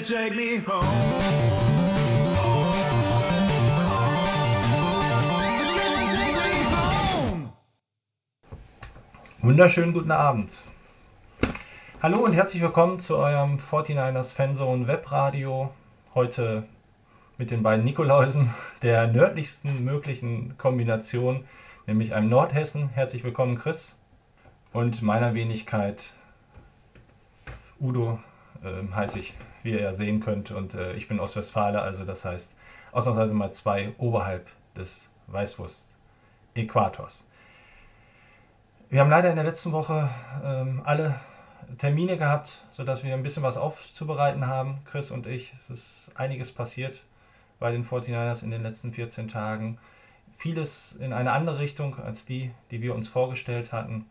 take me home. Wunderschönen guten Abend. Hallo und herzlich willkommen zu eurem 49ers Fanzone Webradio. Heute mit den beiden Nikoläusen der nördlichsten möglichen Kombination, nämlich einem Nordhessen. Herzlich willkommen, Chris. Und meiner Wenigkeit Udo ähm, heiße ich, wie ihr ja sehen könnt. Und äh, ich bin aus Westfalen, also das heißt ausnahmsweise mal zwei oberhalb des Weißwurst-Äquators. Wir haben leider in der letzten Woche ähm, alle Termine gehabt, sodass wir ein bisschen was aufzubereiten haben, Chris und ich. Es ist einiges passiert bei den 49ers in den letzten 14 Tagen. Vieles in eine andere Richtung als die, die wir uns vorgestellt hatten.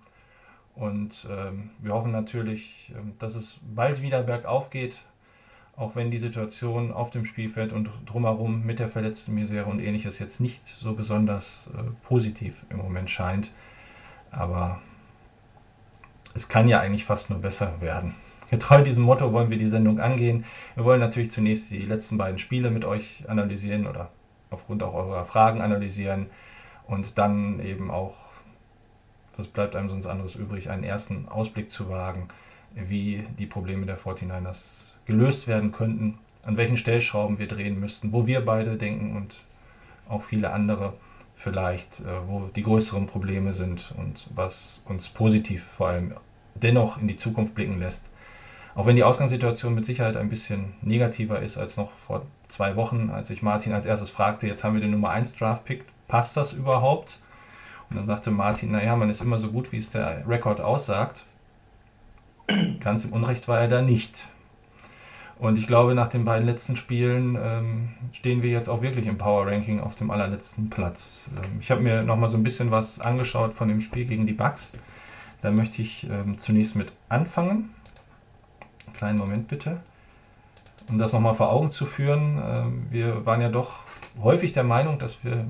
Und ähm, wir hoffen natürlich, ähm, dass es bald wieder bergauf geht, auch wenn die Situation auf dem Spielfeld und drumherum mit der verletzten Misere und ähnliches jetzt nicht so besonders äh, positiv im Moment scheint. Aber es kann ja eigentlich fast nur besser werden. Getreu diesem Motto wollen wir die Sendung angehen. Wir wollen natürlich zunächst die letzten beiden Spiele mit euch analysieren oder aufgrund auch eurer Fragen analysieren und dann eben auch, was bleibt einem sonst anderes übrig, einen ersten Ausblick zu wagen, wie die Probleme der 49ers gelöst werden könnten, an welchen Stellschrauben wir drehen müssten, wo wir beide denken und auch viele andere vielleicht, äh, wo die größeren Probleme sind und was uns positiv vor allem dennoch in die Zukunft blicken lässt. Auch wenn die Ausgangssituation mit Sicherheit ein bisschen negativer ist als noch vor zwei Wochen, als ich Martin als erstes fragte, jetzt haben wir den Nummer 1 Draft-Pick, passt das überhaupt? Und dann sagte Martin, naja, man ist immer so gut, wie es der Rekord aussagt. Ganz im Unrecht war er da nicht. Und ich glaube, nach den beiden letzten Spielen ähm, stehen wir jetzt auch wirklich im Power Ranking auf dem allerletzten Platz. Ähm, ich habe mir noch mal so ein bisschen was angeschaut von dem Spiel gegen die Bucks. Da möchte ich ähm, zunächst mit anfangen. Kleinen Moment bitte. Um das nochmal vor Augen zu führen, ähm, wir waren ja doch häufig der Meinung, dass wir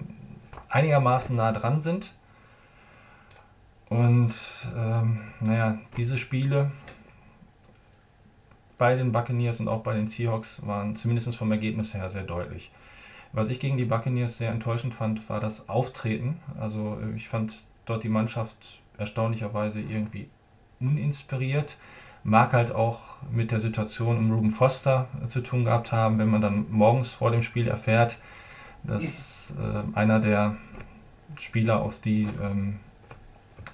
einigermaßen nah dran sind. Und ähm, naja, diese Spiele bei den Buccaneers und auch bei den Seahawks waren zumindest vom Ergebnis her sehr deutlich. Was ich gegen die Buccaneers sehr enttäuschend fand, war das Auftreten. Also äh, ich fand dort die Mannschaft erstaunlicherweise irgendwie uninspiriert. Mag halt auch mit der Situation um Ruben Foster äh, zu tun gehabt haben, wenn man dann morgens vor dem Spiel erfährt, dass äh, einer der Spieler, auf die ähm,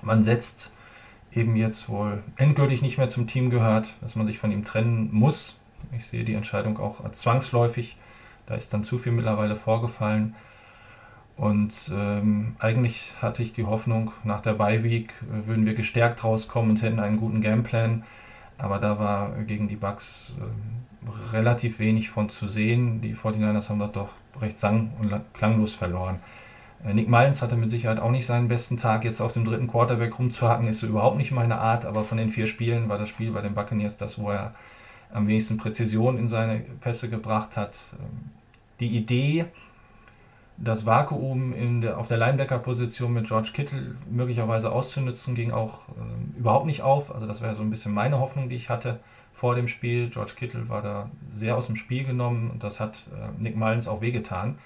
man setzt, eben jetzt wohl endgültig nicht mehr zum Team gehört, dass man sich von ihm trennen muss. Ich sehe die Entscheidung auch als zwangsläufig. Da ist dann zu viel mittlerweile vorgefallen. Und ähm, eigentlich hatte ich die Hoffnung, nach der Bye-Week äh, würden wir gestärkt rauskommen und hätten einen guten Gameplan. Aber da war gegen die Bucks äh, relativ wenig von zu sehen. Die 49ers haben dort doch recht sang- und klanglos verloren. Äh, Nick Mullins hatte mit Sicherheit auch nicht seinen besten Tag. Jetzt auf dem dritten Quarterback rumzuhacken, ist so überhaupt nicht meine Art. Aber von den vier Spielen war das Spiel bei den Buccaneers das, wo er am wenigsten Präzision in seine Pässe gebracht hat. Ähm, Die Idee, das Vakuum der, auf der Linebacker-Position mit George Kittle möglicherweise auszunutzen, ging auch ähm, überhaupt nicht auf. Also das wäre so ein bisschen meine Hoffnung, die ich hatte vor dem Spiel. George Kittle war da sehr aus dem Spiel genommen und das hat äh, Nick Mullins auch wehgetan.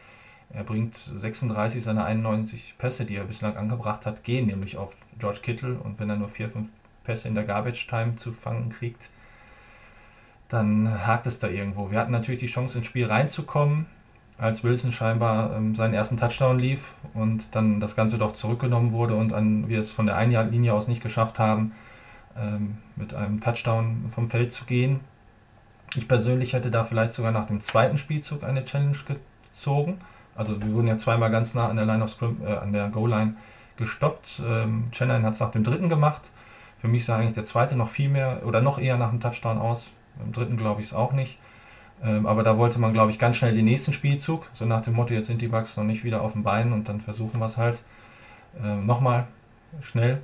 Er bringt 36 seiner 91 Pässe, die er bislang angebracht hat, gehen nämlich auf George Kittle. Und wenn er nur 4, 5 Pässe in der Garbage Time zu fangen kriegt, dann hakt es da irgendwo. Wir hatten natürlich die Chance, ins Spiel reinzukommen, als Wilson scheinbar ähm, seinen ersten Touchdown lief und dann das Ganze doch zurückgenommen wurde und an, wir es von der einen Linie aus nicht geschafft haben, ähm, mit einem Touchdown vom Feld zu gehen. Ich persönlich hätte da vielleicht sogar nach dem zweiten Spielzug eine Challenge gezogen. Also wir wurden ja zweimal ganz nah an der Line of Scrim, äh, an der Goal-Line gestoppt. Ähm, Chennai hat es nach dem dritten gemacht. Für mich sah eigentlich der zweite noch viel mehr oder noch eher nach dem Touchdown aus. Im dritten glaube ich es auch nicht. Ähm, aber da wollte man, glaube ich, ganz schnell den nächsten Spielzug. So nach dem Motto, jetzt sind die Bugs noch nicht wieder auf dem Bein und dann versuchen wir es halt ähm, nochmal schnell.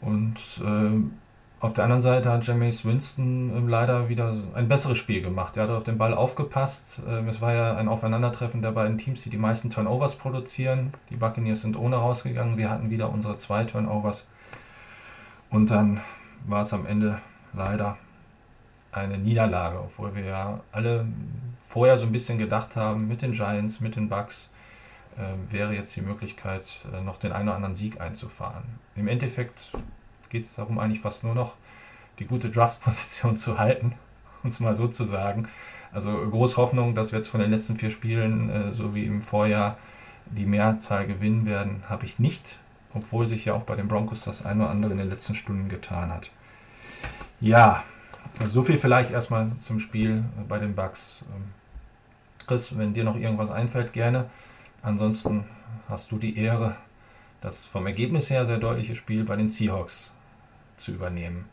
Und ähm, auf der anderen Seite hat Jameis Winston ähm, leider wieder ein besseres Spiel gemacht. Er hat auf den Ball aufgepasst. Ähm, es war ja ein Aufeinandertreffen der beiden Teams, die die meisten Turnovers produzieren. Die Buccaneers sind ohne rausgegangen. Wir hatten wieder unsere zwei Turnovers. Und dann war es am Ende leider eine Niederlage, obwohl wir ja alle vorher so ein bisschen gedacht haben, mit den Giants, mit den Bucks, äh, wäre jetzt die Möglichkeit, äh, noch den einen oder anderen Sieg einzufahren. Im Endeffekt geht es darum, eigentlich fast nur noch die gute Draft-Position zu halten, es mal so zu sagen. Also groß Hoffnung, dass wir jetzt von den letzten vier Spielen, äh, so wie im Vorjahr, die Mehrzahl gewinnen werden, habe ich nicht, obwohl sich ja auch bei den Broncos das eine oder andere in den letzten Stunden getan hat. Ja, so viel vielleicht erstmal zum Spiel bei den Bucks. Ähm, Chris, wenn dir noch irgendwas einfällt, gerne. Ansonsten hast du die Ehre, das vom Ergebnis her sehr deutliche Spiel bei den Seahawks zu übernehmen.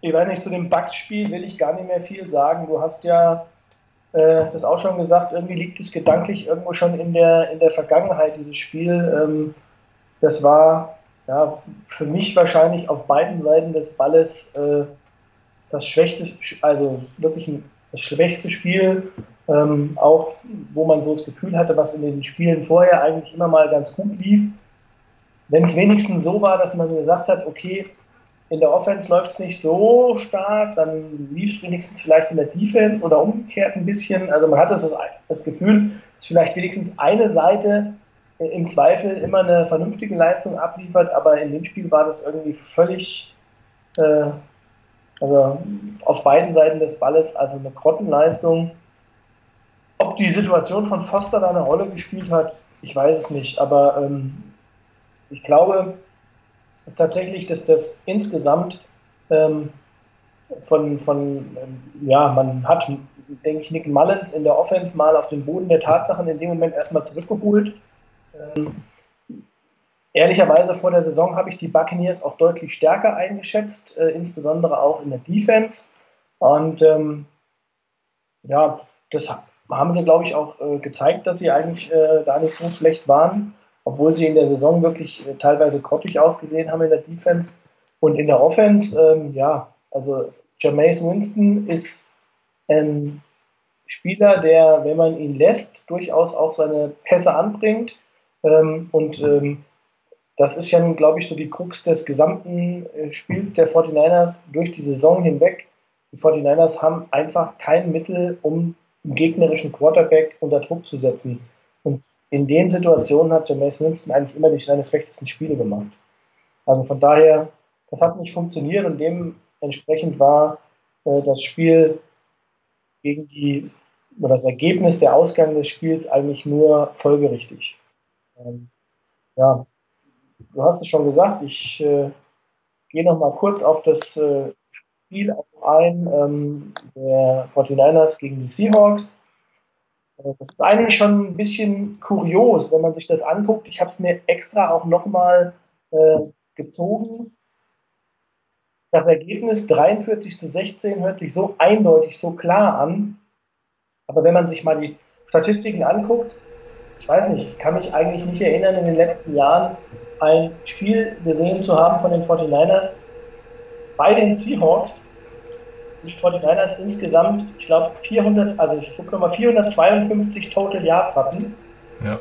Ich weiß nicht, zu dem Bugs-Spiel will ich gar nicht mehr viel sagen. Du hast ja äh, das auch schon gesagt, irgendwie liegt es gedanklich irgendwo schon in der, in der Vergangenheit, dieses Spiel. Ähm, das war ja, für mich wahrscheinlich auf beiden Seiten des Balles äh, das schwächste, also wirklich ein, das schwächste Spiel ähm, auch wo man so das Gefühl hatte, was in den Spielen vorher eigentlich immer mal ganz gut lief. Wenn es wenigstens so war, dass man gesagt hat, okay, in der Offense läuft es nicht so stark, dann lief es wenigstens vielleicht in der Defense oder umgekehrt ein bisschen. Also man hatte das, das Gefühl, dass vielleicht wenigstens eine Seite im Zweifel immer eine vernünftige Leistung abliefert, aber in dem Spiel war das irgendwie völlig, äh, also auf beiden Seiten des Balles, also eine Grottenleistung. Ob die Situation von Foster da eine Rolle gespielt hat, ich weiß es nicht. Aber ähm, ich glaube tatsächlich, dass das insgesamt ähm, von, von ähm, ja, man hat, denke ich, Nick Mullins in der Offense mal auf den Boden der Tatsachen in dem Moment erstmal zurückgeholt. Ähm, ehrlicherweise vor der Saison habe ich die Buccaneers auch deutlich stärker eingeschätzt, äh, insbesondere auch in der Defense. Und ähm, ja, das haben sie, glaube ich, auch äh, gezeigt, dass sie eigentlich äh, gar nicht so schlecht waren, obwohl sie in der Saison wirklich äh, teilweise grottig ausgesehen haben in der Defense. Und in der Offense, ähm, ja, also Jameis Winston ist ein Spieler, der, wenn man ihn lässt, durchaus auch seine Pässe anbringt. Ähm, und ähm, das ist ja, glaube ich, so die Krux des gesamten äh, Spiels der 49ers durch die Saison hinweg. Die 49ers haben einfach kein Mittel, um einen gegnerischen Quarterback unter Druck zu setzen. In den Situationen hat Jameis Winston eigentlich immer nicht seine schlechtesten Spiele gemacht. Also von daher, das hat nicht funktioniert und dementsprechend war äh, das Spiel gegen die, oder das Ergebnis, der Ausgang des Spiels eigentlich nur folgerichtig. Ähm, ja, du hast es schon gesagt, ich äh, gehe noch mal kurz auf das äh, Spiel ein, ähm, der 49ers gegen die Seahawks. Äh, das ist eigentlich schon ein bisschen kurios, wenn man sich das anguckt. Ich habe es mir extra auch nochmal äh, gezogen. Das Ergebnis 43 zu 16 hört sich so eindeutig, so klar an. Aber wenn man sich mal die Statistiken anguckt, ich weiß nicht, kann mich eigentlich nicht erinnern, in den letzten Jahren ein Spiel gesehen zu haben von den 49ers, bei den Seahawks, die 49ers insgesamt, ich glaube, 400, also ich gucke nochmal, 452 Total Yards hatten. Ja.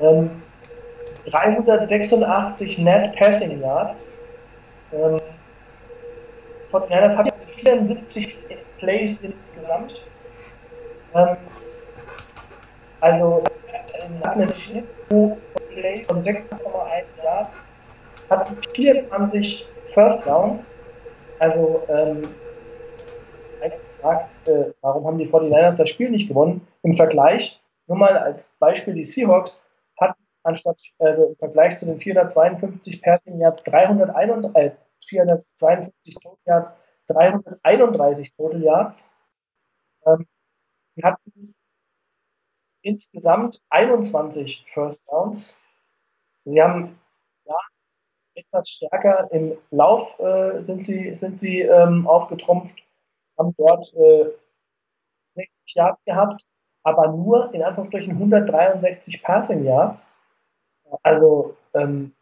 Ähm, 386 Net Passing Yards. Ähm, 49ers hatten 74 Plays insgesamt. Ähm, also äh, einen Schnitt pro Play von 6,1 Yards, hatten 24 First Downs also, ähm, gefragt, äh, warum haben die 49ers das Spiel nicht gewonnen? Im Vergleich, nur mal als Beispiel, die Seahawks hatten anstatt also im Vergleich zu den 452 Passing Yards 331, äh, 452 Total Yards 331 Total Yards. Ähm, sie hatten insgesamt 21 First Downs. Sie haben ja, etwas stärker im Lauf äh, sind sie, sind sie ähm, aufgetrumpft, haben dort äh, 60 Yards gehabt, aber nur in Anführungsstrichen 163 Passing Yards. Also, ähm,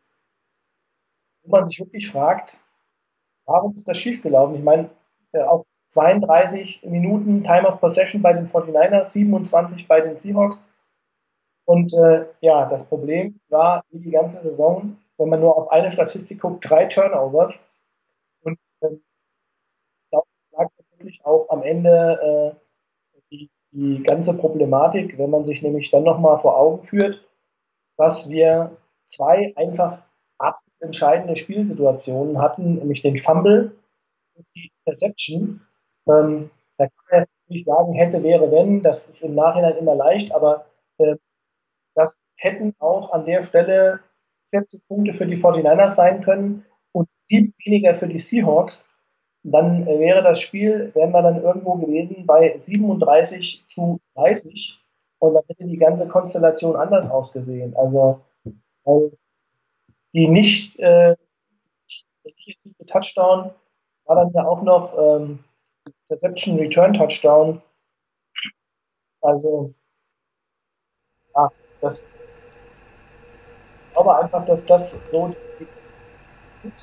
wo man sich wirklich fragt, warum ist das schiefgelaufen? Ich meine, äh, auf 32 Minuten Time of Possession bei den 49ers, 27 bei den Seahawks. Und äh, ja, das Problem war wie die ganze Saison, wenn man nur auf eine Statistik guckt, drei Turnovers. Und ähm, wirklich auch am Ende äh, die, die ganze Problematik, wenn man sich nämlich dann nochmal vor Augen führt, dass wir zwei einfach absolut entscheidende Spielsituationen hatten, nämlich den Fumble und die Perception. Ähm, da kann man jetzt nicht sagen, hätte, wäre, wenn, das ist im Nachhinein immer leicht, aber äh, das hätten auch an der Stelle 40 Punkte für die 49ers sein können und sieben weniger für die Seahawks. Dann äh, wäre das Spiel, wären wir dann irgendwo gewesen bei 37 zu 30 und dann hätte die ganze Konstellation anders ausgesehen. Also die nicht, äh, nicht Touchdown war dann ja auch noch ähm, Reception Return Touchdown. Also, ja, das ich glaube einfach, dass das so die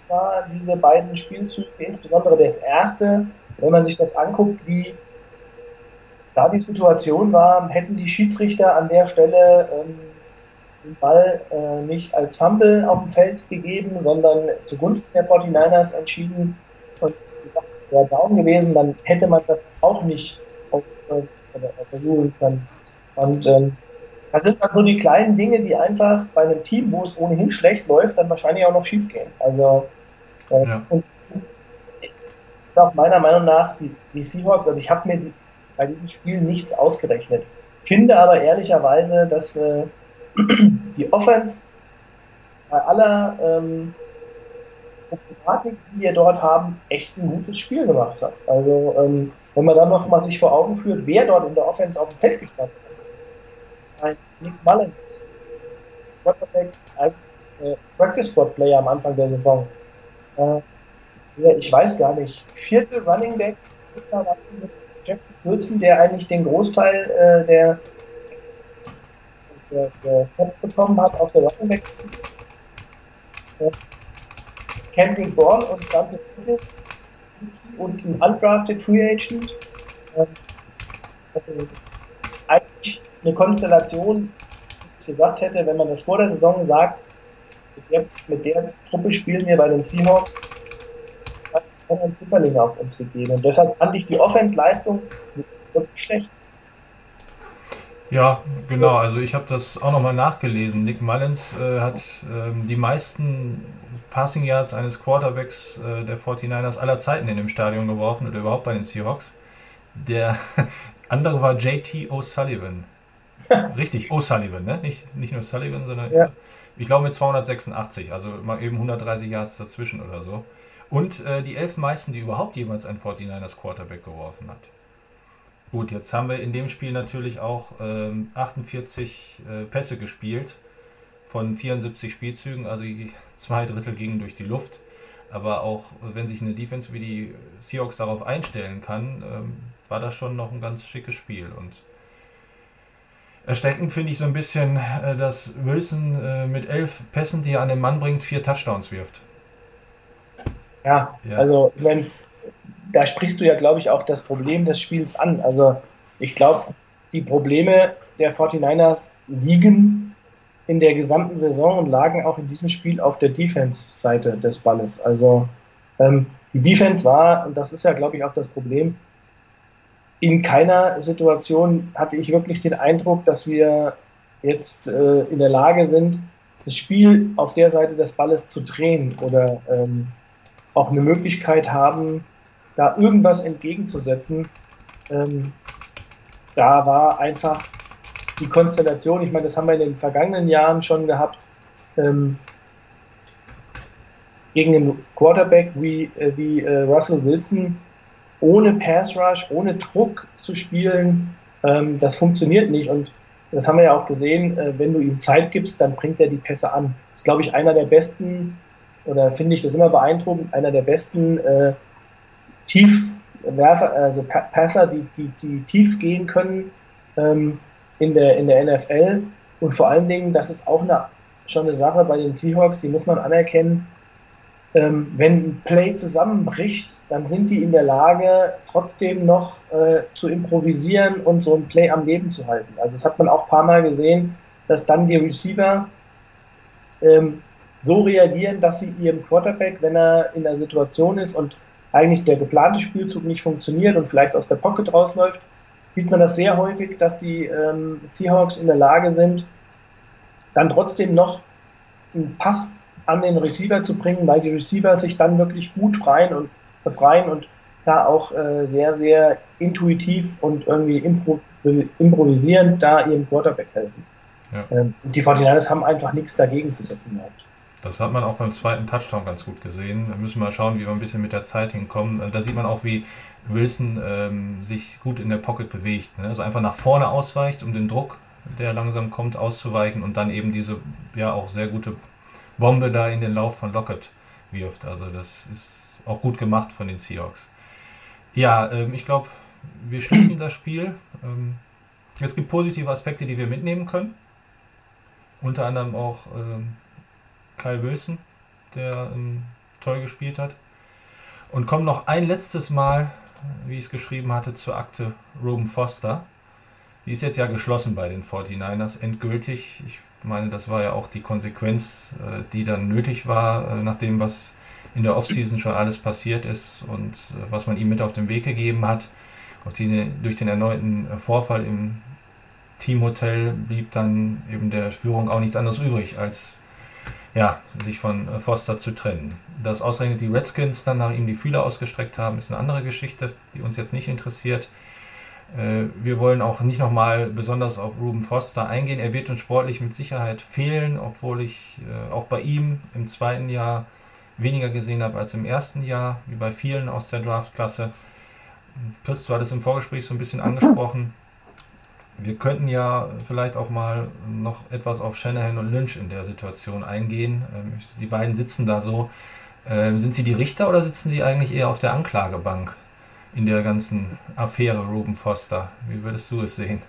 war, diese beiden Spielzüge, insbesondere das erste, wenn man sich das anguckt, wie da die Situation war, hätten die Schiedsrichter an der Stelle ähm, den Ball äh, nicht als Fumble auf dem Feld gegeben, sondern zugunsten der 49ers entschieden und wäre down gewesen, dann hätte man das auch nicht auf, äh, versuchen können. Und ähm, das sind dann so die kleinen Dinge, die einfach bei einem Team, wo es ohnehin schlecht läuft, dann wahrscheinlich auch noch schief gehen. Also äh, ja. und ist auch meiner Meinung nach die, die Seahawks, also ich habe mir bei diesem Spiel nichts ausgerechnet. Finde aber ehrlicherweise, dass äh, die Offense bei aller ähm, Problematik, die wir dort haben, echt ein gutes Spiel gemacht hat. Also ähm, wenn man dann noch mal sich vor Augen führt, wer dort in der Offense auf dem Feld gestanden hat. Ein Nick Mullins, Quarterback, äh, Practice Squad Player am Anfang der Saison. Äh, ich weiß gar nicht, vierte Running Back mit Jeff Wilson, der eigentlich den Großteil äh, der der, der Snaps bekommen hat auf der Running Back. Äh, Kendrick Bourne und Dante Davis und ein undrafted Free Agent. Ähm, also eine Konstellation, ich gesagt hätte, wenn man das vor der Saison sagt, mit der, mit der Truppe spielen wir bei den Seahawks, hat ein Zifferling auf uns gegeben. Und deshalb fand ich die Offense-Leistung wirklich schlecht. Ja, genau. Also ich habe das auch nochmal nachgelesen. Nick Mullins äh, hat ähm, die meisten Passing Yards eines Quarterbacks äh, der 49ers aller Zeiten in dem Stadion geworfen oder überhaupt bei den Seahawks. Der andere war JT O'Sullivan. Richtig, O'Sullivan, ne? Nicht, nicht nur Sullivan, sondern ja. ich glaube mit 286, also mal eben 130 Yards dazwischen oder so. Und äh, die elf meisten, die überhaupt jemals ein 49ers Quarterback geworfen hat. Gut, jetzt haben wir in dem Spiel natürlich auch ähm, 48 äh, Pässe gespielt von 74 Spielzügen, also zwei Drittel gingen durch die Luft. Aber auch wenn sich eine Defense wie die Seahawks darauf einstellen kann, ähm, war das schon noch ein ganz schickes Spiel. Und erschreckend finde ich so ein bisschen, äh, dass Wilson äh, mit elf Pässen, die er an den Mann bringt, vier Touchdowns wirft. Ja, ja. also ich meine, da sprichst du ja, glaube ich, auch das Problem des Spiels an. Also ich glaube, die Probleme der 49ers liegen in der gesamten Saison und lagen auch in diesem Spiel auf der Defense-Seite des Balles. Also ähm, die Defense war, und das ist ja, glaube ich, auch das Problem, in keiner Situation hatte ich wirklich den Eindruck, dass wir jetzt äh, in der Lage sind, das Spiel auf der Seite des Balles zu drehen oder ähm, auch eine Möglichkeit haben, da irgendwas entgegenzusetzen, ähm, da war einfach die Konstellation, ich meine, das haben wir in den vergangenen Jahren schon gehabt, ähm, gegen den Quarterback wie, äh, wie äh, Russell Wilson ohne Pass Rush, ohne Druck zu spielen, ähm, das funktioniert nicht. Und das haben wir ja auch gesehen, äh, wenn du ihm Zeit gibst, dann bringt er die Pässe an. Das ist, glaube ich, einer der besten, oder finde ich das immer beeindruckend, einer der besten äh, Tiefwerfer, also Passer, die, die, die tief gehen können ähm, in, der, in der NFL. Und vor allen Dingen, das ist auch eine, schon eine Sache bei den Seahawks, die muss man anerkennen. Ähm, wenn ein Play zusammenbricht, dann sind die in der Lage, trotzdem noch äh, zu improvisieren und so ein Play am Leben zu halten. Also das hat man auch ein paar Mal gesehen, dass dann die Receiver ähm, so reagieren, dass sie ihrem Quarterback, wenn er in der Situation ist und eigentlich der geplante Spielzug nicht funktioniert und vielleicht aus der Pocket rausläuft, sieht man das sehr häufig, dass die ähm, Seahawks in der Lage sind, dann trotzdem noch einen Pass an den Receiver zu bringen, weil die Receiver sich dann wirklich gut freien und befreien und da auch äh, sehr, sehr intuitiv und irgendwie impro improvisierend da ihrem Quarterback helfen. Ja. Ähm, die 49ers haben einfach nichts dagegen zu setzen gehabt. Das hat man auch beim zweiten Touchdown ganz gut gesehen. Da müssen wir schauen, wie wir ein bisschen mit der Zeit hinkommen. Äh, da sieht man auch, wie Wilson ähm, sich gut in der Pocket bewegt. Ne? Also einfach nach vorne ausweicht, um den Druck, der langsam kommt, auszuweichen und dann eben diese ja auch sehr gute Bombe da in den Lauf von Lockett wirft. Also das ist auch gut gemacht von den Seahawks. Ja, ähm, ich glaube, wir schließen das Spiel. Ähm, es gibt positive Aspekte, die wir mitnehmen können. Unter anderem auch ähm, Kyle Wilson, der ähm, toll gespielt hat. Und kommen noch ein letztes Mal, wie ich es geschrieben hatte, zur Akte Ruben Foster. Die ist jetzt ja geschlossen bei den 49ers, endgültig. Ich meine, das war ja auch die Konsequenz, äh, die dann nötig war, äh, nach dem, was in der Offseason schon alles passiert ist und äh, was man ihm mit auf den Weg gegeben hat. Auch die, durch den erneuten Vorfall im Teamhotel blieb dann eben der Führung auch nichts anderes übrig, als ja, sich von Foster zu trennen. Dass ausgerechnet die Redskins dann nach ihm die Fühler ausgestreckt haben, ist eine andere Geschichte, die uns jetzt nicht interessiert. Äh, wir wollen auch nicht nochmal besonders auf Ruben Foster eingehen. Er wird uns sportlich mit Sicherheit fehlen, obwohl ich äh, auch bei ihm im zweiten Jahr weniger gesehen habe als im ersten Jahr, wie bei vielen aus der Draftklasse. Chris, du hattest im Vorgespräch so ein bisschen angesprochen. Wir könnten ja vielleicht auch mal noch etwas auf Shanahan und Lynch in der Situation eingehen. Ähm, die beiden sitzen da so. Ähm, sind sie die Richter oder sitzen sie eigentlich eher auf der Anklagebank? In der ganzen Affäre Ruben Foster? Wie würdest du es sehen?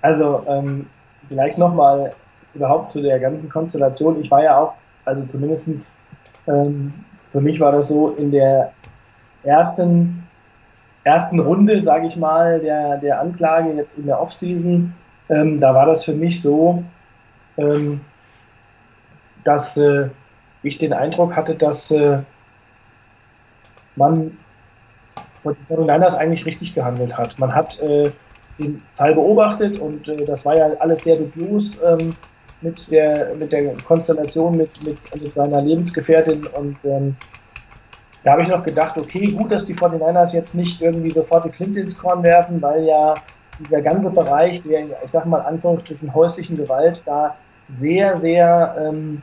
Also, ähm, vielleicht nochmal überhaupt zu der ganzen Konstellation. Ich war ja auch, also zumindest ähm, für mich war das so in der ersten, ersten Runde, sage ich mal, der, der Anklage jetzt in der Offseason, ähm, da war das für mich so, ähm, dass äh, ich den Eindruck hatte, dass äh, man von den Niners eigentlich richtig gehandelt hat. Man hat äh, den Fall beobachtet und äh, das war ja alles sehr dubios ähm, mit, der, mit der Konstellation mit, mit, mit seiner Lebensgefährtin und ähm, da habe ich noch gedacht, okay, gut, dass die 49ers jetzt nicht irgendwie sofort die Flinte ins Korn werfen, weil ja dieser ganze Bereich der, ich sag mal, Anführungsstrichen häuslichen Gewalt da sehr, sehr ähm,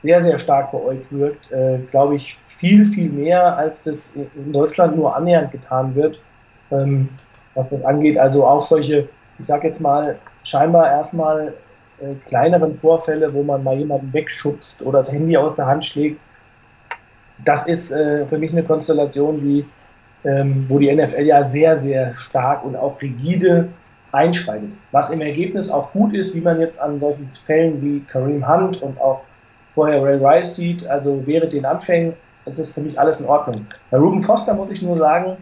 sehr, sehr stark beäugt wird, äh, glaube ich, viel, viel mehr, als das in Deutschland nur annähernd getan wird, ähm, was das angeht. Also auch solche, ich sage jetzt mal, scheinbar erstmal äh, kleineren Vorfälle, wo man mal jemanden wegschubst oder das Handy aus der Hand schlägt. Das ist äh, für mich eine Konstellation, die, ähm, wo die NFL ja sehr, sehr stark und auch rigide einschreitet. Was im Ergebnis auch gut ist, wie man jetzt an solchen Fällen wie Kareem Hunt und auch vorher Ray Rice sieht, also während den Anfängen, ist es für mich alles in Ordnung. Bei Ruben Foster muss ich nur sagen,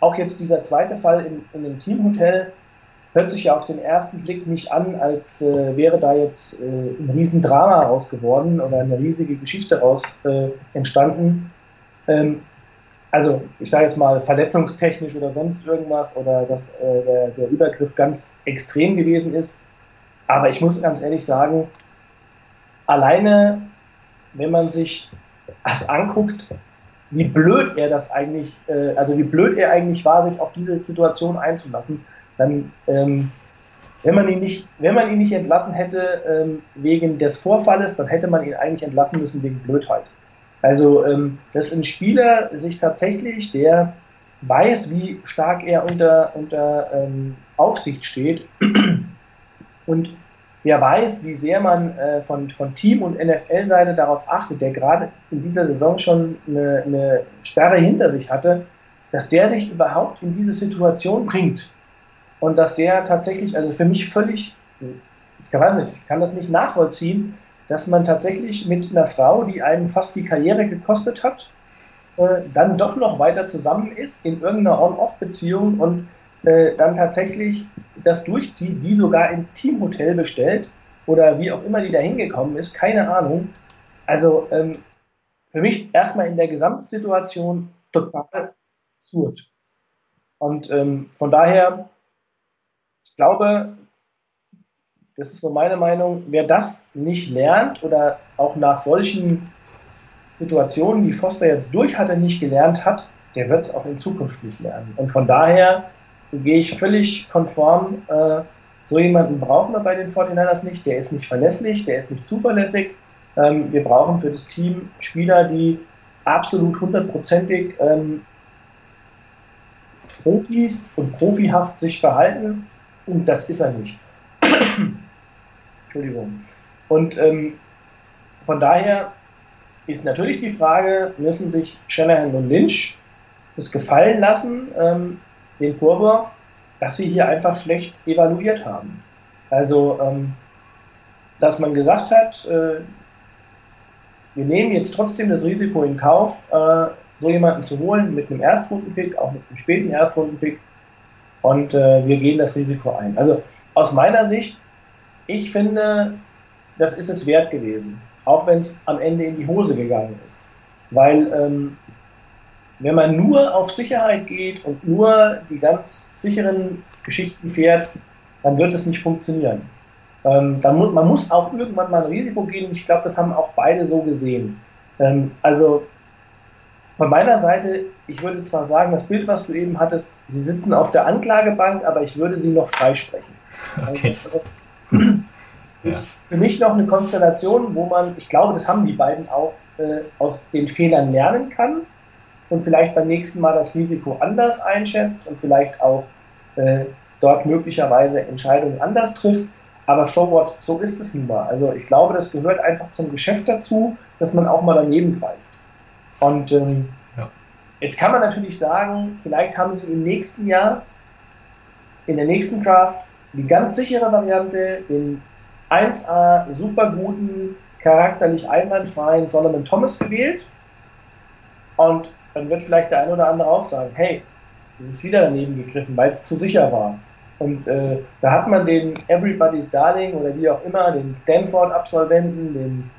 auch jetzt dieser zweite Fall in, in dem Teamhotel hört sich ja auf den ersten Blick nicht an, als äh, wäre da jetzt äh, ein Riesendrama raus geworden oder eine riesige Geschichte raus äh, entstanden. Ähm, also ich sage jetzt mal verletzungstechnisch oder sonst irgendwas oder dass äh, der, der Übergriff ganz extrem gewesen ist. Aber ich muss ganz ehrlich sagen, alleine, wenn man sich das anguckt, wie blöd er das eigentlich, äh, also wie blöd er eigentlich war, sich auf diese Situation einzulassen, dann, ähm, wenn man ihn nicht, wenn man ihn nicht entlassen hätte ähm, wegen des Vorfalles, dann hätte man ihn eigentlich entlassen müssen wegen Blödheit. Also, ähm, dass ein Spieler sich tatsächlich, der weiß, wie stark er unter, unter ähm, Aufsicht steht und der weiß, wie sehr man äh, von, von Team- und NFL-Seite darauf achtet, der gerade in dieser Saison schon eine, eine Sperre hinter sich hatte, dass der sich überhaupt in diese Situation bringt. Und dass der tatsächlich, also für mich völlig, ich kann, nicht, ich kann das nicht nachvollziehen, dass man tatsächlich mit einer Frau, die einem fast die Karriere gekostet hat, äh, dann doch noch weiter zusammen ist in irgendeiner On-Off-Beziehung und äh, dann tatsächlich das durchzieht, die sogar ins Teamhotel bestellt oder wie auch immer die da hingekommen ist, keine Ahnung. Also ähm, für mich erstmal in der Gesamtsituation total absurd. Und ähm, von daher, ich glaube, das ist so meine Meinung, wer das nicht lernt oder auch nach solchen Situationen, die Foster jetzt durch hatte, nicht gelernt hat, der wird es auch in Zukunft nicht lernen. Und von daher gehe ich völlig konform. Äh, so jemanden brauchen wir bei den 49ers nicht. Der ist nicht verlässlich, der ist nicht zuverlässig. Ähm, wir brauchen für das Team Spieler, die absolut hundertprozentig ähm, Profis und profihaft sich verhalten. Und das ist er nicht. Entschuldigung. Und ähm, von daher ist natürlich die Frage, müssen sich Shanahan und Lynch es gefallen lassen, ähm, den Vorwurf, dass sie hier einfach schlecht evaluiert haben. Also, ähm, dass man gesagt hat, äh, wir nehmen jetzt trotzdem das Risiko in Kauf, äh, so jemanden zu holen mit einem Erstrundenpick, auch mit einem späten Erstrundenpick, und äh, wir gehen das Risiko ein. Also aus meiner Sicht, ich finde, das ist es wert gewesen, auch wenn es am Ende in die Hose gegangen ist. Weil ähm, wenn man nur auf Sicherheit geht und nur die ganz sicheren Geschichten fährt, dann wird es nicht funktionieren. Ähm, dann mu man muss auch irgendwann mal ein Risiko gehen. Ich glaube, das haben auch beide so gesehen. Ähm, also von meiner Seite, ich würde zwar sagen, das Bild, was du eben hattest, sie sitzen auf der Anklagebank, aber ich würde sie noch freisprechen. Okay. Also, ist für mich noch eine Konstellation, wo man, ich glaube, das haben die beiden auch, äh, aus den Fehlern lernen kann und vielleicht beim nächsten Mal das Risiko anders einschätzt und vielleicht auch äh, dort möglicherweise Entscheidungen anders trifft. Aber so what, so ist es nun mal. Also ich glaube, das gehört einfach zum Geschäft dazu, dass man auch mal daneben greift. Und ähm, ja. jetzt kann man natürlich sagen, vielleicht haben sie im nächsten Jahr, in der nächsten Draft, die ganz sichere Variante, den 1A super guten, charakterlich einwandfreien Solomon Thomas gewählt. Und dann wird vielleicht der eine oder andere auch sagen, hey, das ist wieder daneben gegriffen, weil es zu sicher war. Und äh, da hat man den Everybody's Darling oder wie auch immer, den Stanford-Absolventen, den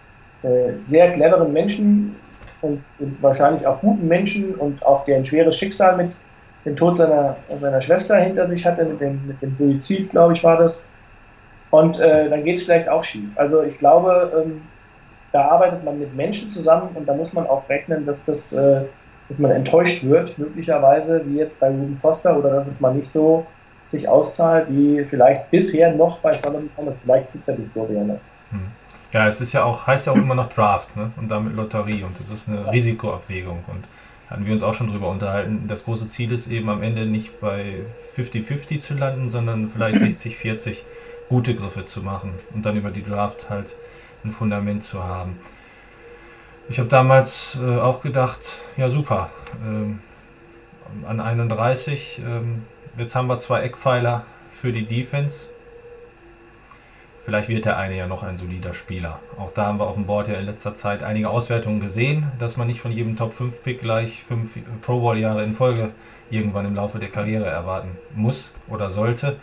äh, sehr cleveren Menschen und, und, wahrscheinlich auch guten Menschen und auch der ein schweres Schicksal mit dem Tod seiner, seiner Schwester hinter sich hatte, mit dem, mit dem Suizid, glaube ich, war das. Und äh, dann geht es vielleicht auch schief. Also ich glaube, ähm, da arbeitet man mit Menschen zusammen und da muss man auch rechnen, dass das äh, dass man enttäuscht wird, möglicherweise, wie jetzt bei Ruben Foster, oder dass es mal nicht so sich auszahlt, wie vielleicht bisher noch bei Solomon Thomas. Vielleicht kriegt er die Florian. Hm. Ja, es ist ja auch, heißt ja auch immer noch Draft, ne? Und damit Lotterie und das ist eine Risikoabwägung. Und hatten wir uns auch schon drüber unterhalten. Das große Ziel ist eben am Ende nicht bei 50-50 zu landen, sondern vielleicht 60-40 gute Griffe zu machen und dann über die Draft halt ein Fundament zu haben. Ich habe damals äh, auch gedacht, ja super, ähm, an 31, ähm, jetzt haben wir zwei Eckpfeiler für die Defense. Vielleicht wird der eine ja noch ein solider Spieler. Auch da haben wir auf dem Board ja in letzter Zeit einige Auswertungen gesehen, dass man nicht von jedem Top 5 Pick gleich fünf Pro Bowl Jahre in Folge irgendwann im Laufe der Karriere erwarten muss oder sollte,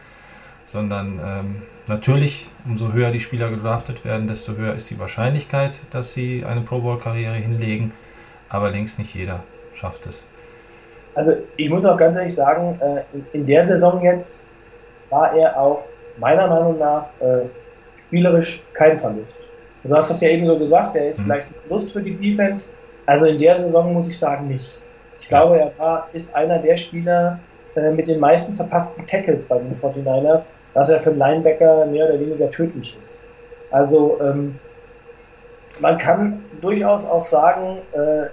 sondern ähm, Natürlich, umso höher die Spieler gedraftet werden, desto höher ist die Wahrscheinlichkeit, dass sie eine Pro Bowl-Karriere hinlegen. Aber längst nicht jeder schafft es. Also ich muss auch ganz ehrlich sagen, äh, in der Saison jetzt war er auch meiner Meinung nach äh, spielerisch kein Verlust. Du hast das ja eben so gesagt, er ist mhm. vielleicht ein Verlust für die Defense. Also in der Saison muss ich sagen nicht. Ich glaube, er war, ist einer der Spieler äh, mit den meisten verpassten Tackles bei den 49ers dass er für einen Linebacker mehr oder weniger tödlich ist. Also ähm, man kann durchaus auch sagen, äh,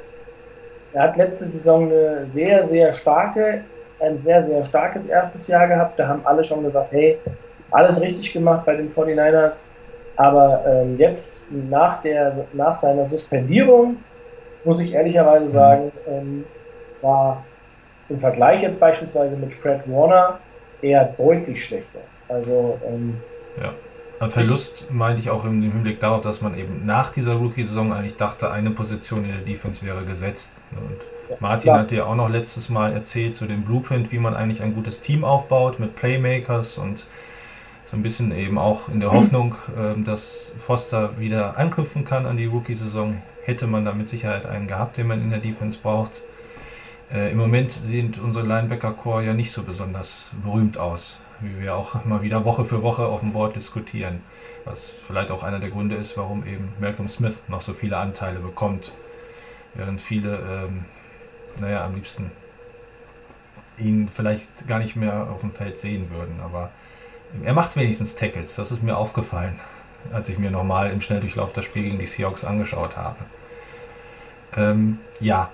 er hat letzte Saison eine sehr, sehr starke, ein sehr, sehr starkes erstes Jahr gehabt. Da haben alle schon gesagt, hey, alles richtig gemacht bei den 49ers. Aber ähm, jetzt nach, der, nach seiner Suspendierung, muss ich ehrlicherweise mhm. sagen, ähm, war im Vergleich jetzt beispielsweise mit Fred Warner eher deutlich schlechter. Also, ähm, ja. Ein Verlust meinte ich auch im Hinblick darauf, dass man eben nach dieser Rookie-Saison eigentlich dachte, eine Position in der Defense wäre gesetzt. Und ja, Martin klar. hat ja auch noch letztes Mal erzählt, so den Blueprint, wie man eigentlich ein gutes Team aufbaut mit Playmakers und So ein bisschen eben auch in der Hoffnung, äh, dass Foster wieder anknüpfen kann an die Rookie-Saison. Hätte man da mit Sicherheit einen gehabt, den man in der Defense braucht. Äh, Im Moment sieht unsere Linebacker-Core ja nicht so besonders berühmt aus, wie wir auch immer wieder Woche für Woche auf dem Board diskutieren. Was vielleicht auch einer der Gründe ist, warum eben Malcolm Smith noch so viele Anteile bekommt, während viele, ähm, naja, am liebsten ihn vielleicht gar nicht mehr auf dem Feld sehen würden. Aber er macht wenigstens Tackles, das ist mir aufgefallen, als ich mir nochmal im Schnelldurchlauf das Spiel gegen die Seahawks angeschaut habe. Ähm, ja.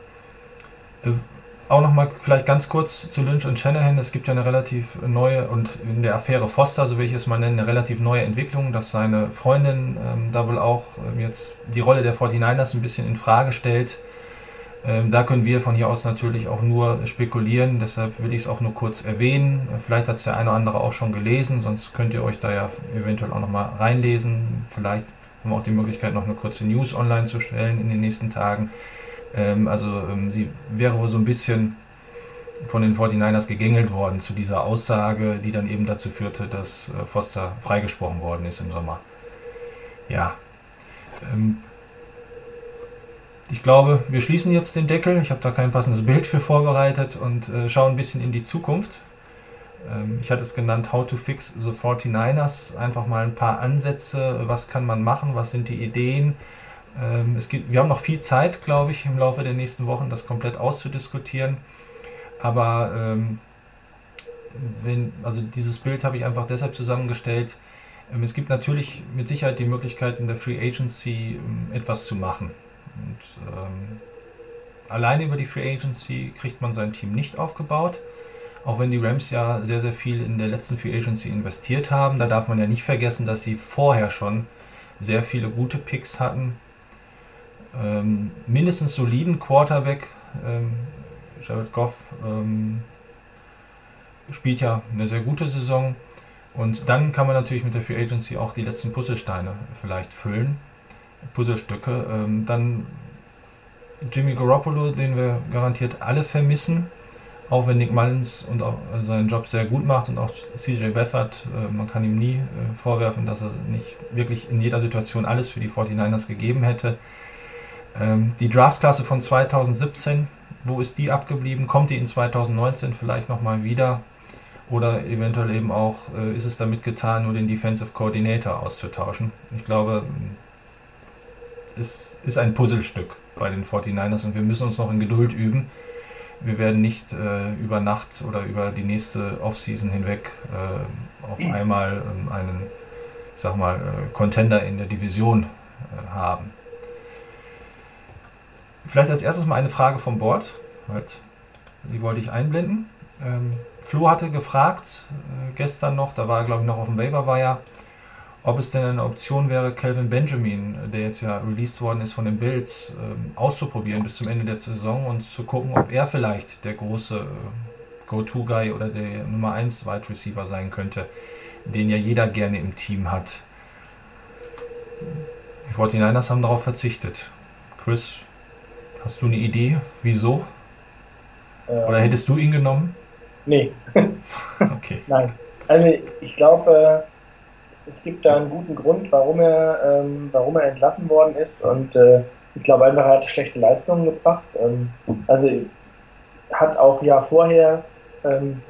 Äh, auch nochmal vielleicht ganz kurz zu Lynch und Shanahan. Es gibt ja eine relativ neue und in der Affäre Foster, so will ich es mal nennen, eine relativ neue Entwicklung, dass seine Freundin ähm, da wohl auch ähm, jetzt die Rolle der 49ers ein bisschen in Frage stellt. Ähm, da können wir von hier aus natürlich auch nur spekulieren, deshalb will ich es auch nur kurz erwähnen. Vielleicht hat es der eine oder andere auch schon gelesen, sonst könnt ihr euch da ja eventuell auch nochmal reinlesen. Vielleicht haben wir auch die Möglichkeit, noch eine kurze News online zu stellen in den nächsten Tagen. Ähm, also ähm, sie wäre wohl so ein bisschen von den 49ers gegängelt worden zu dieser Aussage, die dann eben dazu führte, dass äh, Foster freigesprochen worden ist im Sommer. Ja. Ähm, ich glaube, wir schließen jetzt den Deckel. Ich habe da kein passendes Bild für vorbereitet und äh, schauen ein bisschen in die Zukunft. Ähm, ich hatte es genannt How to Fix the 49ers. Einfach mal ein paar Ansätze. Was kann man machen? Was sind die Ideen? Ähm, es gibt, wir haben noch viel Zeit, glaube ich, im Laufe der nächsten Wochen, das komplett auszudiskutieren. Aber ähm, wenn, also dieses Bild habe ich einfach deshalb zusammengestellt. Ähm, es gibt natürlich mit Sicherheit die Möglichkeit, in der Free Agency ähm, etwas zu machen. Und, ähm, alleine über die Free Agency kriegt man sein Team nicht aufgebaut. Auch wenn die Rams ja sehr, sehr viel in der letzten Free Agency investiert haben. Da darf man ja nicht vergessen, dass sie vorher schon sehr viele gute Picks hatten ähm, mindestens soliden Quarterback. Ähm, Jared Goff ähm, spielt ja eine sehr gute Saison. Und dann kann man natürlich mit der Free Agency auch die letzten Puzzlesteine vielleicht füllen. Puzzlestücke. Ähm, dann Jimmy Garoppolo, den wir garantiert alle vermissen. Auch wenn Nick Mullins und auch seinen Job sehr gut macht und auch CJ Beathard, äh, man kann ihm nie äh, vorwerfen, dass er nicht wirklich in jeder Situation alles für die 49ers gegeben hätte. Ähm, die Draftklasse von 2017, wo ist die abgeblieben? Kommt die in 2019 vielleicht nochmal wieder? Oder eventuell eben auch, äh, ist es damit getan, nur den Defensive Coordinator auszutauschen? Ich glaube, es ist ein Puzzlestück bei den 49ers und wir müssen uns noch in Geduld üben. Wir werden nicht äh, über Nacht oder über die nächste Offseason hinweg äh, auf einmal ähm, einen, ich sag mal, äh, Contender in der Division äh, haben. Vielleicht als erstes mal eine Frage vom Board. Die wollte ich einblenden. Ähm, Flo hatte gefragt, äh, gestern noch, da war er glaube ich noch auf dem Waiver Wire, ob es denn eine Option wäre, Calvin Benjamin, der jetzt ja released worden ist von den Bills, ähm, auszuprobieren bis zum Ende der Saison und zu gucken, ob er vielleicht der große äh, Go-To-Guy oder der Nummer 1 Wide Receiver sein könnte, den ja jeder gerne im Team hat. Die 49ers haben darauf verzichtet. Chris, Hast du eine Idee, wieso? Ähm, Oder hättest du ihn genommen? Nee. okay. Nein. Also ich glaube, äh, es gibt da einen guten Grund, warum er, ähm, warum er entlassen worden ist. Und äh, ich glaube einfach, er hat schlechte Leistungen gebracht. Ähm, also hat auch ja vorher, ähm,